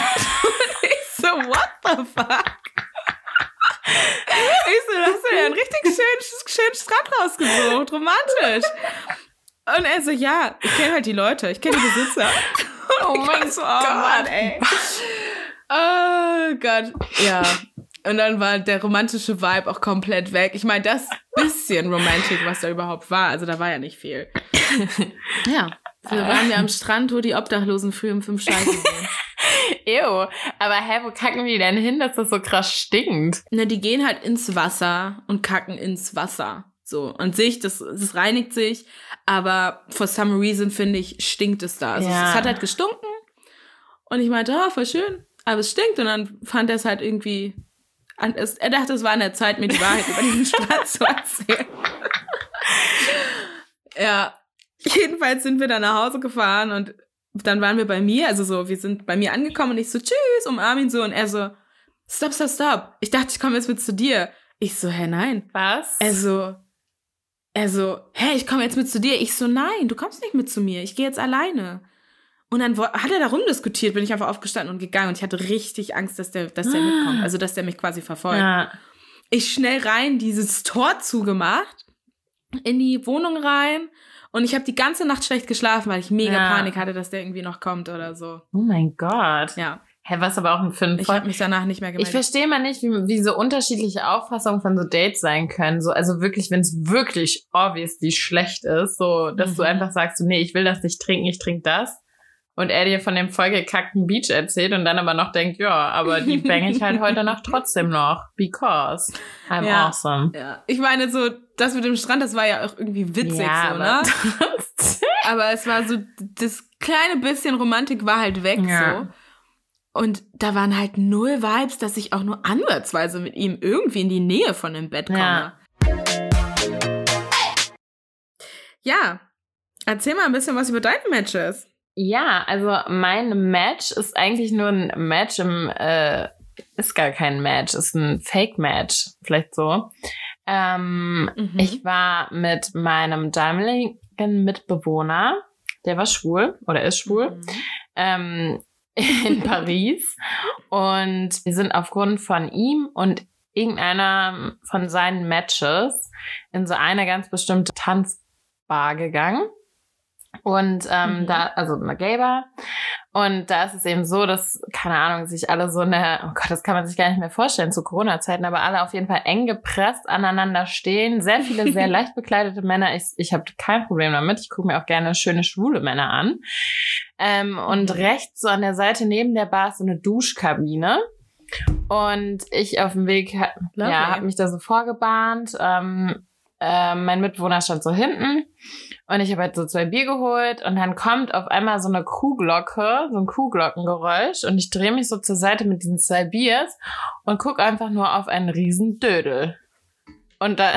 ich so, what the fuck? Ich so, hast du ja einen richtig schönen, schönen Strand rausgesucht, romantisch. Und er so, ja, ich kenne halt die Leute, ich kenne die Besitzer. Oh mein so, oh Gott. Mann, ey. Oh Gott, ja. Und dann war der romantische Vibe auch komplett weg. Ich meine, das bisschen Romantik, was da überhaupt war, also da war ja nicht viel. Ja, wir waren ja am Strand, wo die Obdachlosen früh um fünf scheißen gehen. Ew. Aber hä, wo kacken die denn hin, dass das so krass stinkt? Na, die gehen halt ins Wasser und kacken ins Wasser. So, an sich, das, das reinigt sich, aber for some reason, finde ich, stinkt es da. Also Ja. es hat halt gestunken und ich meinte, ah, voll schön, aber es stinkt und dann fand er es halt irgendwie, an- er dachte, es war an der Zeit, mir die Wahrheit über diesen Strand zu erzählen. ja, jedenfalls sind wir dann nach Hause gefahren und dann waren wir bei mir, also so, wir sind bei mir angekommen und ich so, tschüss, umarm ihn so und er so, stop, stop, stop. Ich dachte, ich komme jetzt mit zu dir. Ich so, hä, nein. Was? Er so, er so, hä, ich komme jetzt mit zu dir. Ich so, nein, du kommst nicht mit zu mir. Ich gehe jetzt alleine. Und dann hat er da rumdiskutiert, bin ich einfach aufgestanden und gegangen und ich hatte richtig Angst, dass der, dass der Ah. mitkommt, also dass der mich quasi verfolgt. ja. Ich schnell rein, dieses Tor zugemacht, in die Wohnung rein und ich habe die ganze Nacht schlecht geschlafen, weil ich mega Ja. Panik hatte, dass der irgendwie noch kommt oder so. Oh mein Gott. Ja, Hä, was aber auch ein Film ich habe mich danach nicht mehr Ich gemeldet. verstehe mal nicht, wie, wie so unterschiedliche Auffassungen von so Dates sein können. So, also wirklich, wenn es wirklich obviously schlecht ist, so, dass du Mhm. einfach sagst, so, nee, ich will das nicht trinken, ich trinke das. Und er dir von dem vollgekackten Beach erzählt und dann aber noch denkt, ja, aber die bang ich halt heute Nacht trotzdem noch. Because I'm Ja. awesome. ja, ich meine so, das mit dem Strand, das war ja auch irgendwie witzig ja, so, ne? aber Aber es war so, das kleine bisschen Romantik war halt weg Ja. so. Und da waren halt null Vibes, dass ich auch nur ansatzweise mit ihm irgendwie in die Nähe von dem Bett komme. Ja. Ja, erzähl mal ein bisschen was über deine Matches. Ja, also mein Match ist eigentlich nur ein Match im, äh, ist gar kein Match, ist ein Fake-Match, vielleicht so. Ähm, Mhm. Ich war mit meinem damaligen Mitbewohner, der war schwul oder ist schwul, Mhm. ähm, in Paris. Und wir sind aufgrund von ihm und irgendeiner von seinen Matches in so eine ganz bestimmte Tanzbar gegangen. Und ähm, Mhm. da, also eine. Und da ist es eben so, dass, keine Ahnung, sich alle so eine, oh Gott, das kann man sich gar nicht mehr vorstellen zu Corona-Zeiten, aber alle auf jeden Fall eng gepresst aneinander stehen. Sehr viele sehr leicht bekleidete Männer. Ich, ich habe kein Problem damit. Ich gucke mir auch gerne schöne schwule Männer an. Ähm, und Mhm. rechts so an der Seite neben der Bar ist so eine Duschkabine. Und ich auf dem Weg, Lovely. ja, habe mich da so vorgebahnt. Ähm, äh, mein Mitbewohner stand so hinten und ich habe halt so zwei Bier geholt und dann kommt auf einmal so eine Kuhglocke, so ein Kuhglockengeräusch und ich drehe mich so zur Seite mit diesen zwei Biers und guck einfach nur auf einen riesen Dödel. Und da,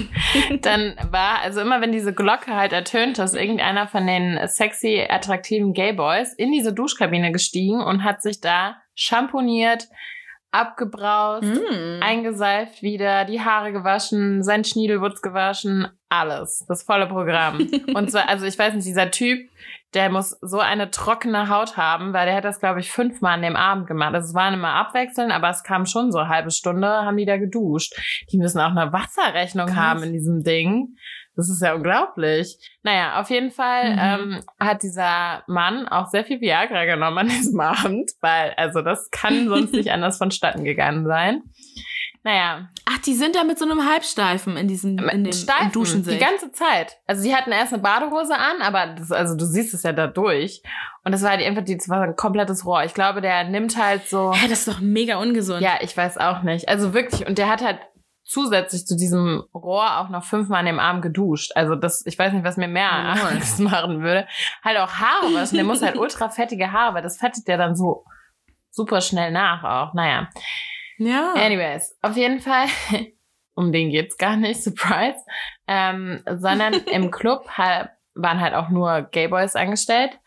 dann war, also immer wenn diese Glocke halt ertönt, ist irgendeiner von den sexy, attraktiven Gayboys in diese Duschkabine gestiegen und hat sich da schamponiert, abgebraust, Mhm. eingeseift wieder, die Haare gewaschen, sein Schniedelwutz gewaschen, alles. Das volle Programm. Und zwar, also ich weiß nicht, dieser Typ, der muss so eine trockene Haut haben, weil der hat das, glaube ich, fünfmal an dem Abend gemacht. Also es waren immer abwechselnd, aber es kam schon so eine halbe Stunde, haben die da geduscht. Die müssen auch eine Wasserrechnung Krass. haben in diesem Ding. Das ist ja unglaublich. Naja, auf jeden Fall Mhm. ähm, hat dieser Mann auch sehr viel Viagra genommen an diesem Abend, weil, also das kann sonst nicht anders vonstatten gegangen sein. Naja, Ach, die sind da mit so einem Halbsteifen in diesem in dem Steifen, Duschen die sich. ganze Zeit. Also die hatten erst eine Badehose an, aber das, also du siehst es ja da durch. Und das war halt einfach, die- das war ein komplettes Rohr. Ich glaube, der nimmt halt so. Hä, das ist doch mega ungesund. Ja, ich weiß auch nicht. Also wirklich, und der hat halt zusätzlich zu diesem Rohr auch noch fünfmal an dem Arm geduscht. Also das, ich weiß nicht, was mir mehr Oh. Angst machen würde. Halt auch Haare waschen. Der muss halt ultra fettige Haare, weil das fettet der dann so super schnell nach auch. Naja. ja. Anyways, auf jeden Fall um den geht's gar nicht, surprise, ähm, sondern im Club halt, waren halt auch nur Gayboys angestellt.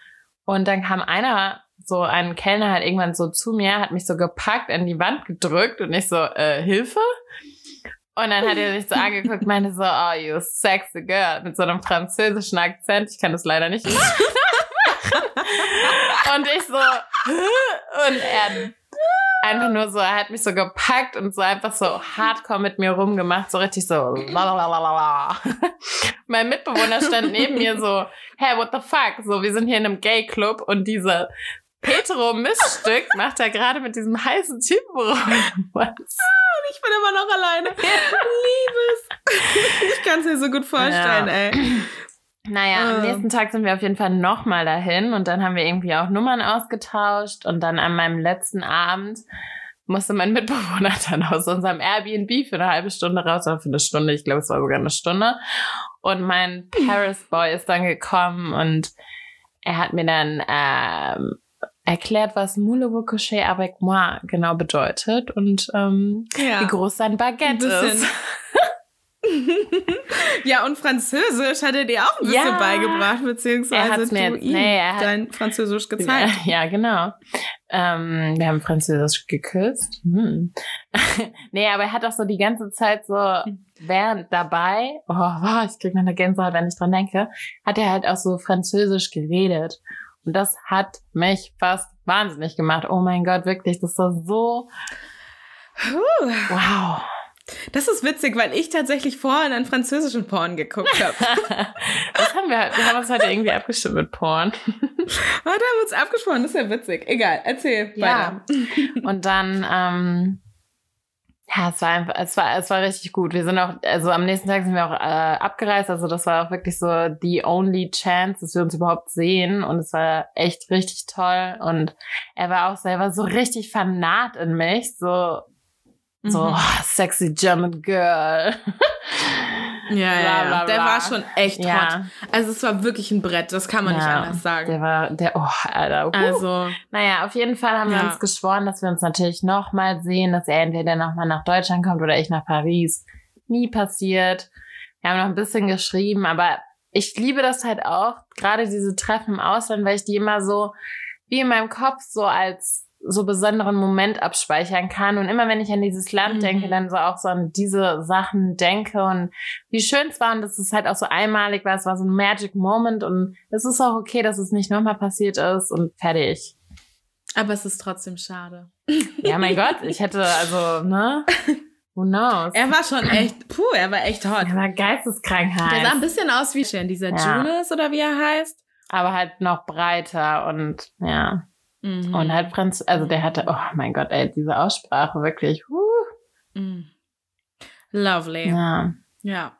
Und dann kam einer, so ein Kellner halt irgendwann so zu mir, hat mich so gepackt, an die Wand gedrückt und ich so, äh, Hilfe? Und dann hat er sich so angeguckt, meinte so, oh, you sexy girl, mit so einem französischen Akzent. Ich kann das leider nicht. und ich so, und er einfach nur so, er hat mich so gepackt und so einfach so hardcore mit mir rumgemacht, so richtig so lalalala. mein Mitbewohner stand neben mir so, hey, what the fuck? So, wir sind hier in einem Gay-Club und diese Petro-Missstück macht er gerade mit diesem heißen Typen rum. Was? Ich bin immer noch alleine. Liebes. Ich kann es mir so gut vorstellen, Ja. ey. Naja, am Ah. nächsten Tag sind wir auf jeden Fall nochmal dahin und dann haben wir irgendwie auch Nummern ausgetauscht und dann an meinem letzten Abend musste mein Mitbewohner dann aus unserem Airbnb für eine halbe Stunde raus oder für eine Stunde, ich glaube es war sogar eine Stunde und mein Paris Boy ist dann gekommen und er hat mir dann ähm, erklärt, was Moulez coucher avec moi genau bedeutet und ähm, Ja. wie groß sein Baguette ist. ja, und Französisch hat er dir auch ein bisschen Ja. beigebracht, Er beziehungsweise hat's du ihm nee, er hat- dein Französisch gezeigt. Ja, ja genau. Ähm, wir haben Französisch geküsst. Hm. nee, aber er hat auch so die ganze Zeit so während dabei, oh, wow, ich krieg noch eine Gänsehaut, wenn ich dran denke, hat er halt auch so Französisch geredet. Und das hat mich fast wahnsinnig gemacht. Oh mein Gott, wirklich, das war so, Puh. wow. Das ist witzig, weil ich tatsächlich vorhin einen französischen Porn geguckt habe. Das haben wir, wir haben uns heute irgendwie abgestimmt mit Porn. Da haben wir uns abgesprochen, das ist ja witzig. Egal, erzähl Ja. weiter. Und dann, ähm, ja, es war einfach, es war, es war richtig gut. Wir sind auch, also am nächsten Tag sind wir auch äh, abgereist. Also das war auch wirklich so die only chance, dass wir uns überhaupt sehen. Und es war echt richtig toll. Und er war auch selber so richtig fanat in mich. So, so Mhm. oh, sexy German Girl. Ja, ja, Bla, ja. bla, Der bla. war schon echt hot. ja, Also es war wirklich ein Brett, das kann man nicht Ja, anders sagen. der war, der, oh, Alter. Uh. Also, Naja, auf jeden Fall haben wir Ja. uns geschworen, dass wir uns natürlich nochmal sehen, dass er entweder nochmal nach Deutschland kommt oder ich nach Paris. Nie passiert. Wir haben noch ein bisschen geschrieben, aber ich liebe das halt auch, gerade diese Treffen im Ausland, weil ich die immer so wie in meinem Kopf so als so besonderen Moment abspeichern kann. Und immer wenn ich an dieses Land Mhm. denke, dann so auch so an diese Sachen denke und wie schön es war und dass es halt auch so einmalig war. Es war so ein Magic Moment und es ist auch okay, dass es nicht nochmal passiert ist und fertig. aber es ist trotzdem schade. Ja, mein Gott, ich hätte also, ne? Who knows? Er war schon echt, puh, er war echt hot. Er war geisteskrank Der sah ein bisschen aus wie Shen, dieser Ja. Jonas oder wie er heißt. aber halt noch breiter und ja. Mhm. Und halt Franz, also der hatte, oh mein Gott, ey, diese Aussprache wirklich, huh. Mhm. Lovely. Ja. Ja.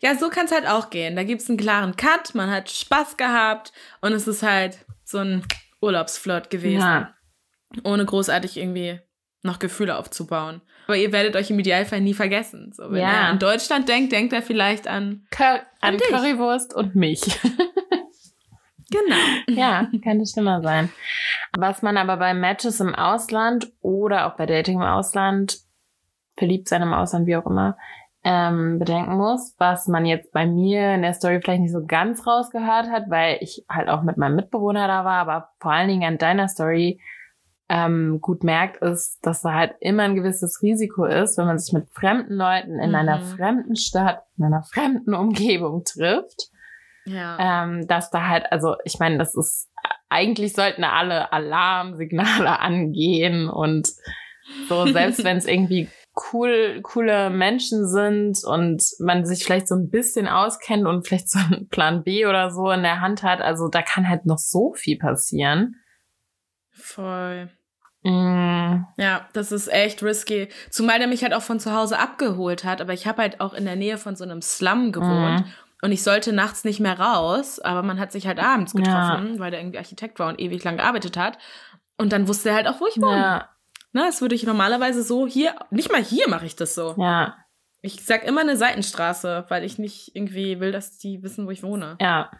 ja. so kann es halt auch gehen. Da gibt es einen klaren Cut, man hat Spaß gehabt und es ist halt so ein Urlaubsflirt gewesen. Ja. Ohne großartig irgendwie noch Gefühle aufzubauen. Aber ihr werdet euch im Idealfall nie vergessen. So, wenn Ja. er an Deutschland denkt, denkt er vielleicht an. Cur an dich. Currywurst und mich. Genau. ja, könnte schlimmer sein. Was man aber bei Matches im Ausland oder auch bei Dating im Ausland, verliebt sein im Ausland, wie auch immer, ähm, bedenken muss, was man jetzt bei mir in der Story vielleicht nicht so ganz rausgehört hat, weil ich halt auch mit meinem Mitbewohner da war, aber vor allen Dingen an deiner Story ähm, gut merkt, ist, dass da halt immer ein gewisses Risiko ist, wenn man sich mit fremden Leuten in Mhm. einer fremden Stadt, in einer fremden Umgebung trifft Ja. ähm, dass da halt, also ich meine, das ist, eigentlich sollten alle Alarmsignale angehen und so, selbst wenn es irgendwie cool, coole Menschen sind und man sich vielleicht so ein bisschen auskennt und vielleicht so einen Plan B oder so in der Hand hat, also da kann halt noch so viel passieren. Voll. Mm, Ja, das ist echt risky. Zumal der mich halt auch von zu Hause abgeholt hat, aber ich habe halt auch in der Nähe von so einem Slum gewohnt. Mhm. Und ich sollte nachts nicht mehr raus, aber man hat sich halt abends getroffen, weil der irgendwie Architekt war und ewig lang gearbeitet hat. Und dann wusste er halt auch, wo ich wohne. ja, Ne, das würde ich normalerweise so hier, nicht mal hier mache ich das so. ja, Ich sag immer eine Seitenstraße, weil ich nicht irgendwie will, dass die wissen, wo ich wohne. ja.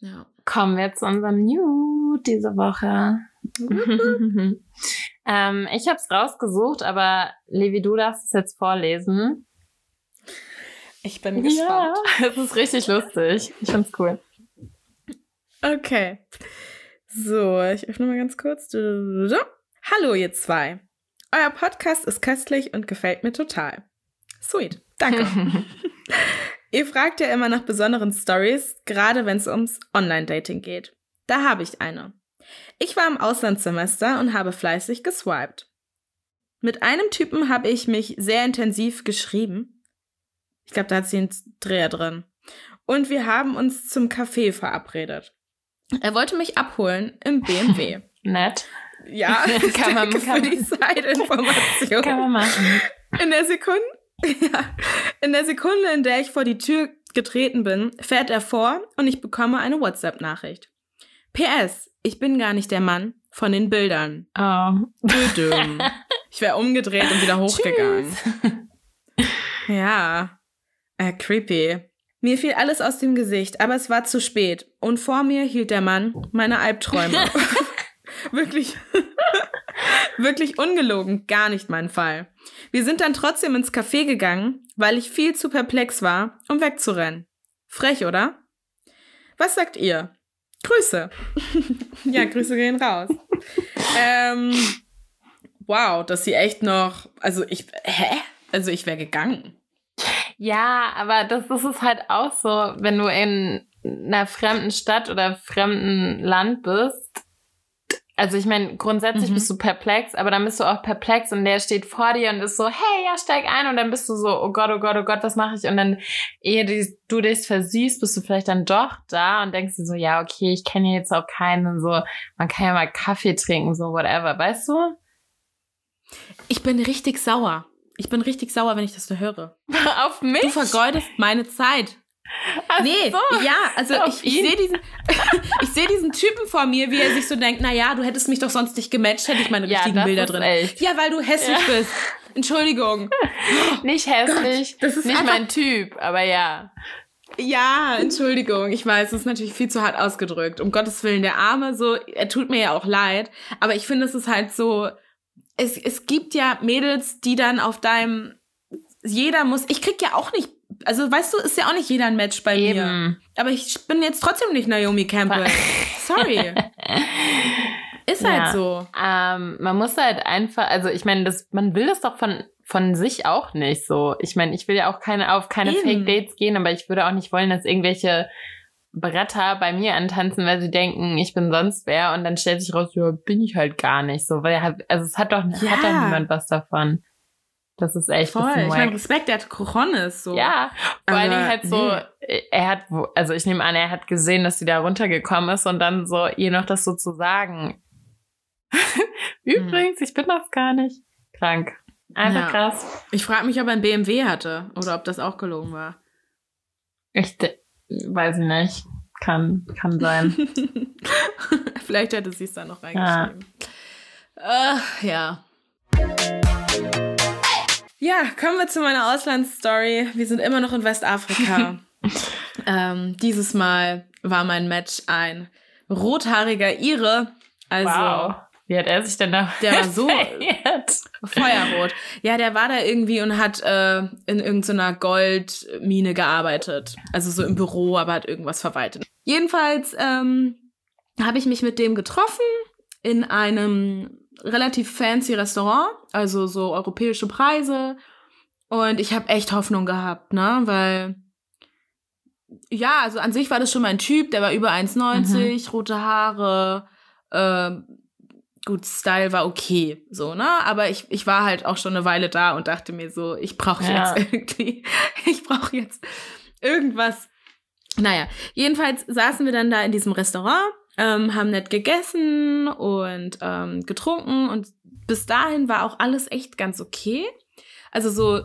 Ja. Kommen wir zu unserem Nude diese Woche. Ähm, ich habe es rausgesucht, aber Levi, du darfst es jetzt vorlesen. Ich bin gespannt. Ja, es ist richtig lustig. Ich find's cool. Okay. So, ich öffne mal ganz kurz. Hallo, ihr zwei. Euer Podcast ist köstlich und gefällt mir total. Sweet. Danke. ihr fragt ja immer nach besonderen Stories, gerade wenn es ums Online-Dating geht. Da habe ich eine. Ich war im Auslandssemester und habe fleißig geswiped. Mit einem Typen habe ich mich sehr intensiv geschrieben ich glaube, da hat sie einen Dreher drin. Und wir haben uns zum Café verabredet. Er wollte mich abholen im BMW. Nett. Ja, kann man, kann für die Side-Information. Kann man machen. In der Sekunde, ja, in der Sekunde, in der ich vor die Tür getreten bin, fährt er vor und ich bekomme eine WhatsApp-Nachricht. PS, ich bin gar nicht der Mann von den Bildern. Oh. Dödüm. Ich wäre umgedreht und wieder hochgegangen. ja. Äh, creepy. Mir fiel alles aus dem Gesicht, aber es war zu spät. Und vor mir hielt der Mann meine Albträume. wirklich, wirklich ungelogen, gar nicht mein Fall. Wir sind dann trotzdem ins Café gegangen, weil ich viel zu perplex war, um wegzurennen. Frech, oder? Was sagt ihr? Grüße. ja, Grüße gehen raus. ähm, wow, dass sie echt noch, also ich, hä? Also ich wäre gegangen. Ja, aber das, das ist halt auch so, wenn du in einer fremden Stadt oder fremden Land bist. Also ich meine, grundsätzlich mhm. bist du perplex, aber dann bist du auch perplex und der steht vor dir und ist so, hey, ja, steig ein und dann bist du so, oh Gott, oh Gott, oh Gott, was mache ich? Und dann, ehe du dich versiehst, bist du vielleicht dann doch da und denkst dir so, ja, okay, ich kenne jetzt auch keinen und so, man kann ja mal Kaffee trinken, so whatever, weißt du? Ich bin richtig sauer. Ich bin richtig sauer, wenn ich das so höre. Auf mich? Du vergeudest meine Zeit. Ach nee, so. ja, also ich, ich sehe diesen, ich sehe diesen Typen vor mir, wie er sich so denkt, na ja, du hättest mich doch sonst nicht gematcht, hätte ich meine Ja, richtigen Bilder drin. echt. Ja, weil du hässlich Ja. bist. Entschuldigung. Nicht hässlich, das ist nicht mein Typ, aber ja. Ja, Entschuldigung. Ich weiß, das ist natürlich viel zu hart ausgedrückt. Um Gottes Willen, der Arme, so, er tut mir ja auch leid. Aber ich finde, es ist halt so, es, es gibt ja Mädels, die dann auf deinem, jeder muss, ich krieg ja auch nicht, also weißt du, ist ja auch nicht jeder ein Match bei mir. Eben. Aber ich bin jetzt trotzdem nicht Naomi Campbell. Sorry. Ist Ja. halt so. Ähm, man muss halt einfach, also ich meine, das, man will das doch von, von sich auch nicht so. Ich meine, ich will ja auch keine auf keine Eben. Fake Dates gehen, aber ich würde auch nicht wollen, dass irgendwelche Bretter bei mir antanzen, weil sie denken, ich bin sonst wer und dann stellt sich raus, ja, bin ich halt gar nicht so, weil also es hat doch, Ja. hat doch niemand was davon. Das ist echt Voll. Ich meine. Respekt, der hat Cojones, so. Ja, vor allen Aber Dingen halt so, er hat, also ich nehme an, er hat gesehen, dass sie da runtergekommen ist und dann so, ihr noch das so zu sagen. Übrigens, ich bin das gar nicht. Krank. Einfach Ja. krass. Ich frage mich, ob er ein BMW hatte oder ob das auch gelogen war. Ich weiß ich nicht. Kann, kann sein. Vielleicht hätte sie es dann noch reingeschrieben. Ja. ja. Ja, kommen wir zu meiner Auslandsstory. Wir sind immer noch in Westafrika. ähm, dieses Mal war mein Match ein rothaariger Ire. Also wow. Wie hat er sich denn da Der war so-? Feuerrot. Ja, der war da irgendwie und hat äh, in irgendeiner Goldmine gearbeitet. Also so im Büro, aber hat irgendwas verwaltet. Jedenfalls ähm, habe ich mich mit dem getroffen in einem relativ fancy Restaurant, also so europäische Preise. Und ich habe echt Hoffnung gehabt, ne? Weil, ja, also an sich war das schon mein Typ, der war über 1,90, rote Haare, ähm, gut, Style war okay, so, ne? Aber ich, ich war halt auch schon eine Weile da und dachte mir so, ich brauche Ja. jetzt irgendwie, ich brauche jetzt irgendwas. Naja, jedenfalls saßen wir dann da in diesem Restaurant, ähm, haben nett gegessen und ähm, getrunken und bis dahin war auch alles echt ganz okay. Also so,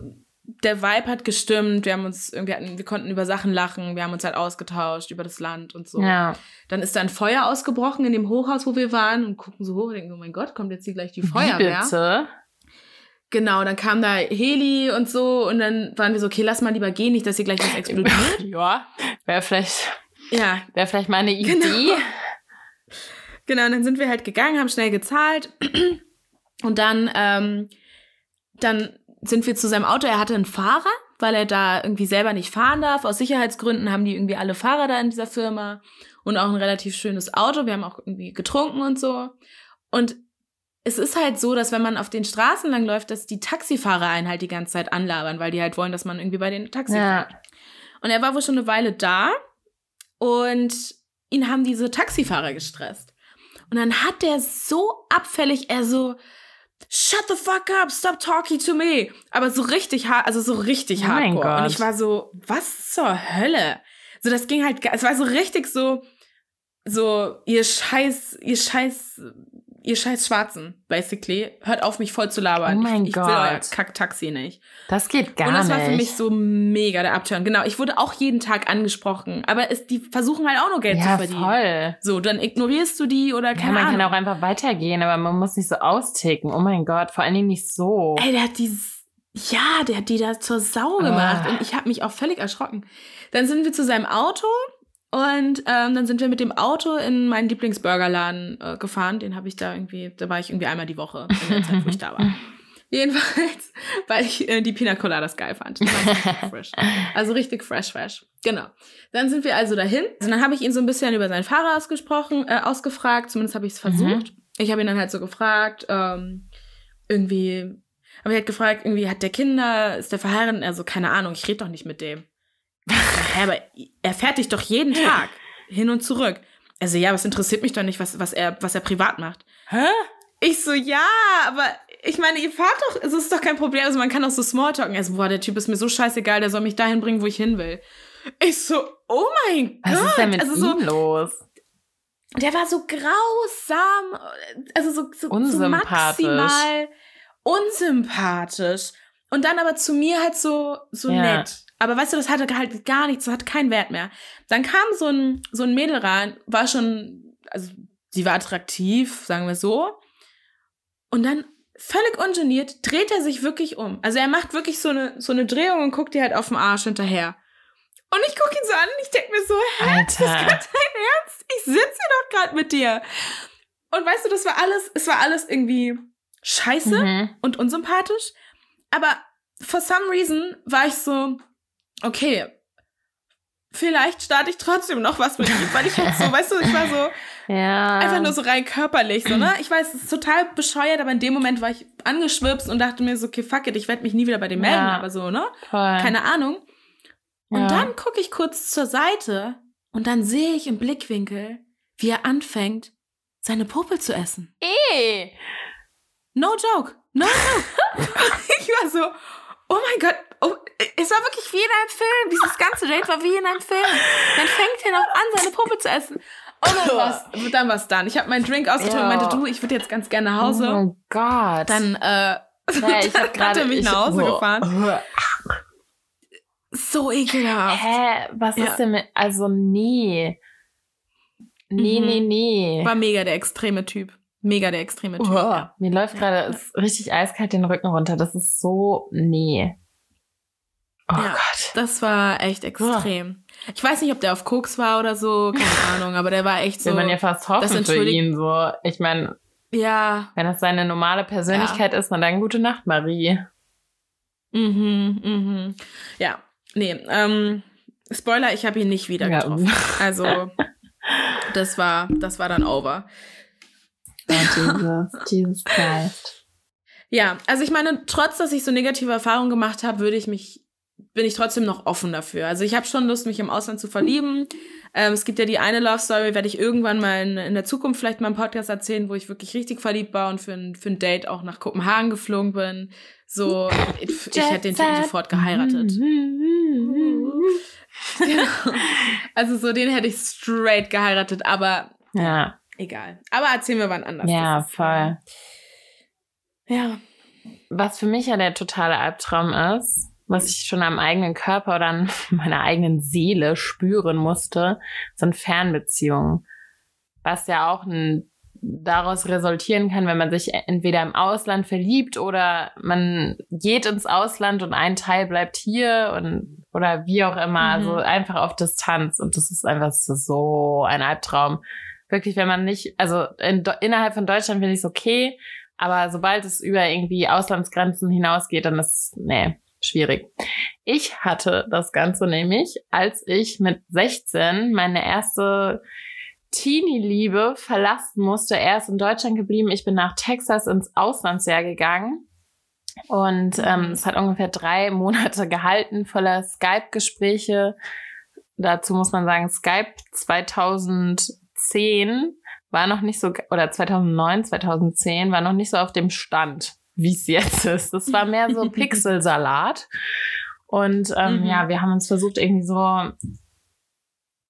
der Vibe hat gestimmt, wir haben uns irgendwie, hatten, wir konnten über Sachen lachen, wir haben uns halt ausgetauscht über das Land und so. Ja. Dann ist da ein Feuer ausgebrochen in dem Hochhaus, wo wir waren und gucken so hoch und denken, oh mein Gott, kommt jetzt hier gleich die Feuerwehr. bitte? Genau, dann kam da Heli und so und dann waren wir so, okay, lass mal lieber gehen, nicht, dass hier gleich was explodiert. Ja, wäre vielleicht, ja, wäre vielleicht mal eine Idee. Genau. genau, und dann sind wir halt gegangen, haben schnell gezahlt Und dann, ähm, dann sind wir zu seinem Auto. Er hatte einen Fahrer, weil er da irgendwie selber nicht fahren darf. Aus Sicherheitsgründen haben die irgendwie alle Fahrer da in dieser Firma und auch ein relativ schönes Auto. Wir haben auch irgendwie getrunken und so. Und es ist halt so, dass wenn man auf den Straßen lang läuft, dass die Taxifahrer einen halt die ganze Zeit anlabern, weil die halt wollen, dass man irgendwie bei den Taxi Ja. fährt. Und er war wohl schon eine Weile da und ihn haben diese Taxifahrer gestresst. Und dann hat der so abfällig, er so, shut the fuck up, stop talking to me. Aber so richtig hart, also so richtig Oh mein hardcore. Und ich war so, was zur Hölle? So, das ging halt, es war so richtig so, so, ihr scheiß, ihr scheiß, ihr scheiß Schwarzen, basically. Hört auf, mich voll zu labern. Oh mein ich, ich will euer Gott. Kack-Taxi nicht. Das geht gar Und das nicht. war für mich so mega der Abturn. Genau, ich wurde auch jeden Tag angesprochen. Aber es, die versuchen halt auch nur Geld ja, zu verdienen. voll. So, dann ignorierst du die oder Ja, keine man Ahnung. kann auch einfach weitergehen, aber man muss nicht so austicken. Oh mein Gott, vor allen Dingen nicht so. Ey, der hat dieses, ja, der hat die da zur Sau gemacht. Ah. Und ich habe mich auch völlig erschrocken. Dann sind wir zu seinem Auto und ähm, dann sind wir mit dem Auto in meinen Lieblingsburgerladen äh, gefahren. Den habe ich da irgendwie, da war ich irgendwie einmal die Woche in der Zeit, wo ich da war. Jedenfalls, weil ich äh, die Pina Coladas geil fand. Richtig. Also richtig fresh, fresh. Genau. Dann sind wir also dahin. Und dann habe ich ihn so ein bisschen über seinen Fahrer ausgesprochen, äh, ausgefragt. Zumindest habe ich es versucht. Ich habe ihn dann halt so gefragt, ähm, irgendwie, aber er hat gefragt, irgendwie hat der Kinder, ist der verheiratet? Also keine Ahnung, ich rede doch nicht mit dem. So, Hä, aber er fährt dich doch jeden Tag hin und zurück. Also ja, aber es interessiert mich doch nicht, was, was er, was er privat macht. Hä? Ich so, ja, aber ich meine, ihr fahrt doch, es ist doch kein Problem. Also man kann auch so Smalltalken. Also, boah, der Typ ist mir so scheißegal, der soll mich dahin bringen, wo ich hin will. Ich so, oh mein Was Gott. ist denn mit also so, ihm los? der war so grausam, also so, so, so Unsympathisch. maximal unsympathisch. Und dann aber zu mir halt so, so Ja. nett. Aber weißt du, das hatte halt gar nichts, das hatte keinen Wert mehr. Dann kam so ein, so ein Mädel rein, war schon, also sie war attraktiv, sagen wir so. Und dann völlig ungeniert dreht er sich wirklich um. Also er macht wirklich so eine, so eine Drehung und guckt dir halt auf den Arsch hinterher. Und ich gucke ihn so an und ich denke mir so, hä, das ist Alter. gerade dein Ernst? Ich sitze hier doch gerade mit dir. Und weißt du, das war alles, es war alles irgendwie scheiße Mhm. und unsympathisch. Aber for some reason war ich so, okay, vielleicht starte ich trotzdem noch was mit ihm. Weil ich halt so, weißt du, ich war so Ja. einfach nur so rein körperlich, so, ne? Ich weiß, es ist total bescheuert, aber in dem Moment war ich angeschwipst und dachte mir so, okay, fuck it, ich werde mich nie wieder bei dem melden, Ja. aber so, ne? Voll. Keine Ahnung. Und Ja. dann gucke ich kurz zur Seite und dann sehe ich im Blickwinkel, wie er anfängt, seine Popel zu essen. Eh. No joke. No joke. ich war so, oh mein Gott. Oh, es war wirklich wie in einem Film. Dieses ganze Date war wie in einem Film. Dann fängt er noch an, seine Puppe zu essen. Und dann war's, dann war's dann. Ich habe meinen Drink ausgetrunken und Ja. meinte, du, ich würde jetzt ganz gerne nach Oh Hause. mein Gott. dann, äh, ja, ich hab hat gerade er mich ich- nach Hause Boah. gefahren. So ekelhaft. Hä, was Ja. ist denn mit, also nee. Nee, Mhm. nee, nee. War mega der extreme Typ. Mega der extreme Typ. Ja. Mir läuft gerade ist richtig eiskalt den Rücken runter. Das ist so, nee. Oh Ja. Gott. Das war echt extrem. Ich weiß nicht, ob der auf Koks war oder so, keine Ahnung, aber der war echt so. Will man ja fast hoffen das für entschuldigt- ihn so. Ich meine, ja, wenn das seine normale Persönlichkeit ist, na dann gute Nacht, Marie. Mhm, mhm. Ja, nee, ähm, Spoiler, ich habe ihn nicht wieder Ja. getroffen. Also, das war, das war dann over. Oh, Jesus, Jesus Christ. Ja, also ich meine, trotz, dass ich so negative Erfahrungen gemacht habe, würde ich mich, bin ich trotzdem noch offen dafür. Also ich habe schon Lust, mich im Ausland zu verlieben. Ähm, es gibt ja die eine Love Story, werde ich irgendwann mal in, in der Zukunft vielleicht mal im Podcast erzählen, wo ich wirklich richtig verliebt war und für ein, für ein Date auch nach Kopenhagen geflogen bin. So, ich, ich hätte den Typen sofort geheiratet. Genau. Also so, den hätte ich straight geheiratet, aber Ja, egal. Aber erzählen wir wann anders. ja, voll. Ja. Was für mich ja der totale Albtraum ist, was ich schon am eigenen Körper oder an meiner eigenen Seele spüren musste, sind Fernbeziehungen. Was ja auch ein, daraus resultieren kann, wenn man sich entweder im Ausland verliebt oder man geht ins Ausland und ein Teil bleibt hier und oder wie auch immer, Mhm. also einfach auf Distanz und das ist einfach so ein Albtraum. Wirklich, wenn man nicht, also in, innerhalb von Deutschland finde ich es okay, Aber sobald es über irgendwie Auslandsgrenzen hinausgeht, dann ist, nee, schwierig. Ich hatte das Ganze nämlich, als ich mit 16 meine erste Teenie-Liebe verlassen musste. Er ist in Deutschland geblieben. Ich bin nach Texas ins Auslandsjahr gegangen. Und ähm, es hat ungefähr drei Monate gehalten, voller Skype-Gespräche. Dazu muss man sagen, Skype 2010 war noch nicht so, oder 2009, 2010 war noch nicht so auf dem Stand, wie es jetzt ist. Das war mehr so Pixelsalat. Und ähm, mhm. ja, wir haben uns versucht, irgendwie so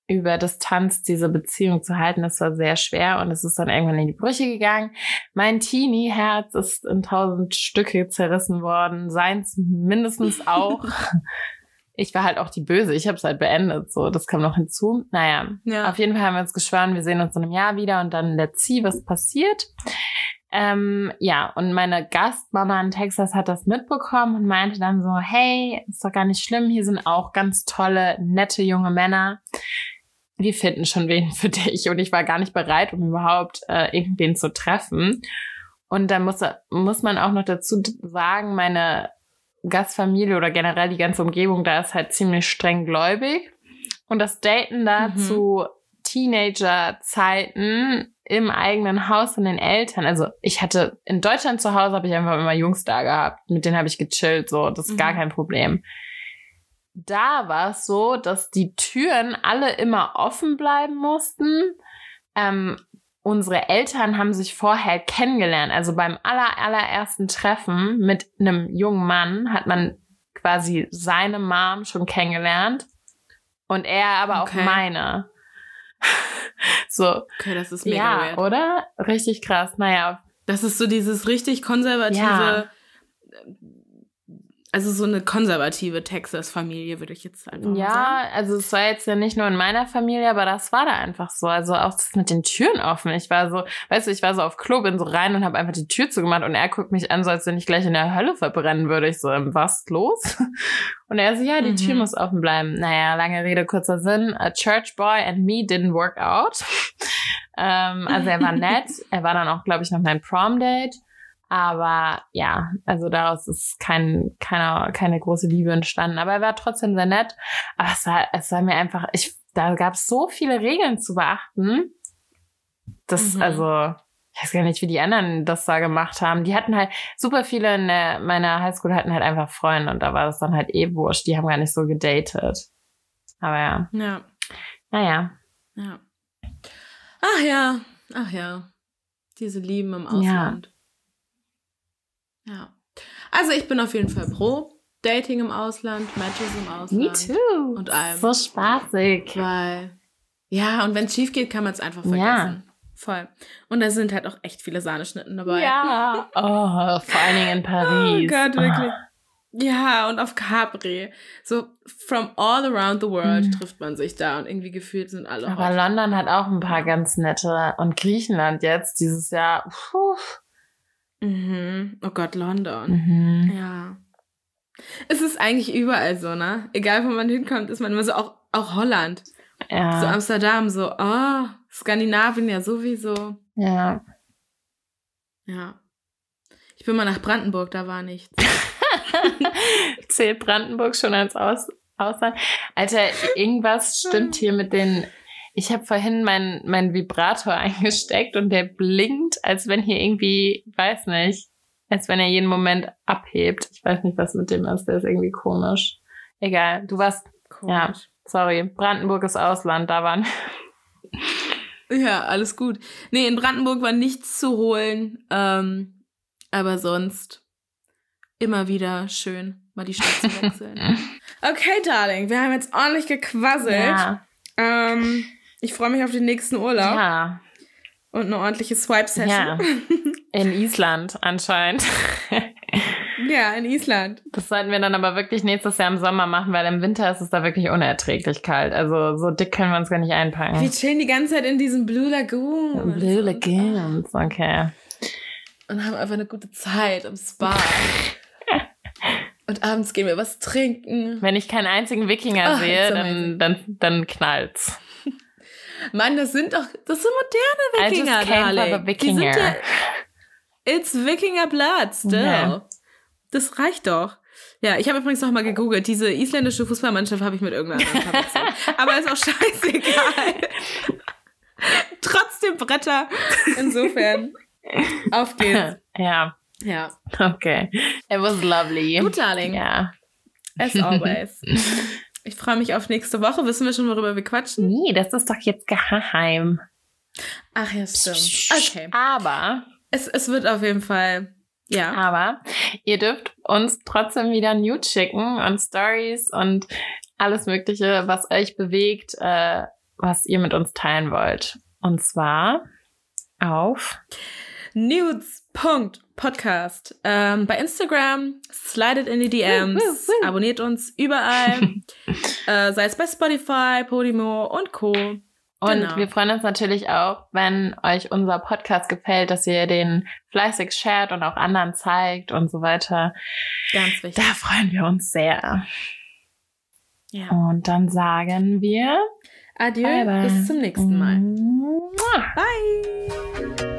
über Distanz diese Beziehung zu halten. Das war sehr schwer und es ist dann irgendwann in die Brüche gegangen. Mein Teenie-Herz ist in tausend Stücke zerrissen worden, seins mindestens auch. ich war halt auch die Böse. Ich habe es halt beendet. So, das kam noch hinzu. Naja, ja. auf jeden Fall haben wir uns geschworen, wir sehen uns in einem Jahr wieder und dann let's see, was passiert. Ähm, ja, und meine Gastmama in Texas hat das mitbekommen und meinte dann so, hey, ist doch gar nicht schlimm, hier sind auch ganz tolle, nette junge Männer. Wir finden schon wen für dich. Und ich war gar nicht bereit, um überhaupt äh, irgendwen zu treffen. Und dann muss, muss man auch noch dazu sagen, meine Gastfamilie oder generell die ganze Umgebung da ist halt ziemlich streng gläubig. Und das Daten da mhm. zu Teenager-Zeiten im eigenen Haus von den Eltern. Also ich hatte in Deutschland zu Hause habe ich einfach immer Jungs da gehabt, mit denen habe ich gechillt, so das ist mhm. gar kein Problem. Da war es so, dass die Türen alle immer offen bleiben mussten. Ähm, unsere Eltern haben sich vorher kennengelernt. Also beim aller, allerersten Treffen mit einem jungen Mann hat man quasi seine Mom schon kennengelernt und er aber okay. auch meine. so. Okay, das ist mega ja, weird. oder? Richtig krass. Naja. Das ist so dieses richtig konservative ja also so eine konservative Texas-Familie, würde ich jetzt einfach ja, sagen. Ja, also es war jetzt ja nicht nur in meiner Familie, aber das war da einfach so. Also auch das mit den Türen offen. Ich war so, weißt du, ich war so auf Klo, bin so rein und habe einfach die Tür zugemacht und er guckt mich an, so als wenn ich gleich in der Hölle verbrennen würde. Ich so, ähm, was los? Und er so, ja, die mhm. Tür muss offen bleiben. Naja, lange Rede, kurzer Sinn. A church boy and me didn't work out. ähm, also er war nett. er war dann auch, glaube ich, noch mein Prom-Date. Aber ja, also daraus ist kein, keine, keine große Liebe entstanden. Aber er war trotzdem sehr nett. Aber es war, es war mir einfach, ich, da gab es so viele Regeln zu beachten. Das, mhm. also, ich weiß gar nicht, wie die anderen das da gemacht haben. Die hatten halt, super viele in der, meiner Highschool hatten halt einfach Freunde und da war das dann halt eh wurscht. Die haben gar nicht so gedatet. Aber ja. Ja. Naja. Ja. Ach ja. Ach ja. Diese Lieben im Ausland. Ja. Ja. Also ich bin auf jeden Fall pro Dating im Ausland, Matches im Ausland. Me too. Und allem. So spaßig. Weil, ja, und wenn es schief geht, kann man es einfach vergessen. Ja. Voll. Und da sind halt auch echt viele Sahneschnitten dabei. Ja. Oh, vor allen Dingen in Paris. Oh Gott, wirklich. Oh. Ja, und auf Capri. So from all around the world mhm. trifft man sich da und irgendwie gefühlt sind alle. Aber hot. London hat auch ein paar ganz nette. Und Griechenland jetzt dieses Jahr. Puh. Mhm. Oh Gott, London. Mhm. Ja. Es ist eigentlich überall so, ne? Egal, wo man hinkommt, ist man immer so, auch, auch Holland. Ja. So Amsterdam, so, oh, Skandinavien ja sowieso. Ja. Ja. Ich bin mal nach Brandenburg, da war nichts. Zählt Brandenburg schon als Aus Ausland? Alter, irgendwas stimmt hier mit den ich habe vorhin meinen mein Vibrator eingesteckt und der blinkt, als wenn hier irgendwie, weiß nicht, als wenn er jeden Moment abhebt. Ich weiß nicht, was mit dem ist. Der ist irgendwie komisch. Egal, du warst. Komisch. Ja, sorry. Brandenburg ist Ausland, da waren. Ja, alles gut. Nee, in Brandenburg war nichts zu holen. Ähm, aber sonst immer wieder schön, mal die Stadt zu wechseln. okay, Darling, wir haben jetzt ordentlich gequasselt. Ja. Ähm, ich freue mich auf den nächsten Urlaub. Ja. Und eine ordentliche Swipe-Session. Ja. In Island anscheinend. Ja, in Island. Das sollten wir dann aber wirklich nächstes Jahr im Sommer machen, weil im Winter ist es da wirklich unerträglich kalt. Also so dick können wir uns gar nicht einpacken. Wir chillen die ganze Zeit in diesen Blue Lagoons. Blue Lagoons, okay. Und haben einfach eine gute Zeit im Spa. Und abends gehen wir was trinken. Wenn ich keinen einzigen Wikinger oh, sehe, dann, dann, dann knallt's. Mann, das sind doch, das sind moderne Wikinger, I just came the Wikinger. Ja, It's Wikinger Blood, still. Ja. Das reicht doch. Ja, ich habe übrigens noch mal gegoogelt. Diese isländische Fußballmannschaft habe ich mit irgendeiner anderen. Aber ist auch scheißegal. Trotzdem Bretter. Insofern. Auf geht's. Ja, Ja. okay. It was lovely. Gut, Darling. Ja. As always. Ich freue mich auf nächste Woche. Wissen wir schon, worüber wir quatschen? Nee, das ist doch jetzt geheim. Ach ja, stimmt. Okay. Aber, Es, es wird auf jeden Fall. Ja. aber, ihr dürft uns trotzdem wieder Nudes schicken und Stories und alles Mögliche, was euch bewegt, äh, was ihr mit uns teilen wollt. Und zwar auf Nudes.podcast. Ähm, bei Instagram, slidet in die DMs, Woo, woo, woo. abonniert uns überall, äh, sei es bei Spotify, Podimo und Co. Und Genau. wir freuen uns natürlich auch, wenn euch unser Podcast gefällt, dass ihr den fleißig shared und auch anderen zeigt und so weiter. Ganz Da wichtig. freuen wir uns sehr. Ja. Und dann sagen wir Adieu, bye bye. bis zum nächsten Mal. Mua. Bye.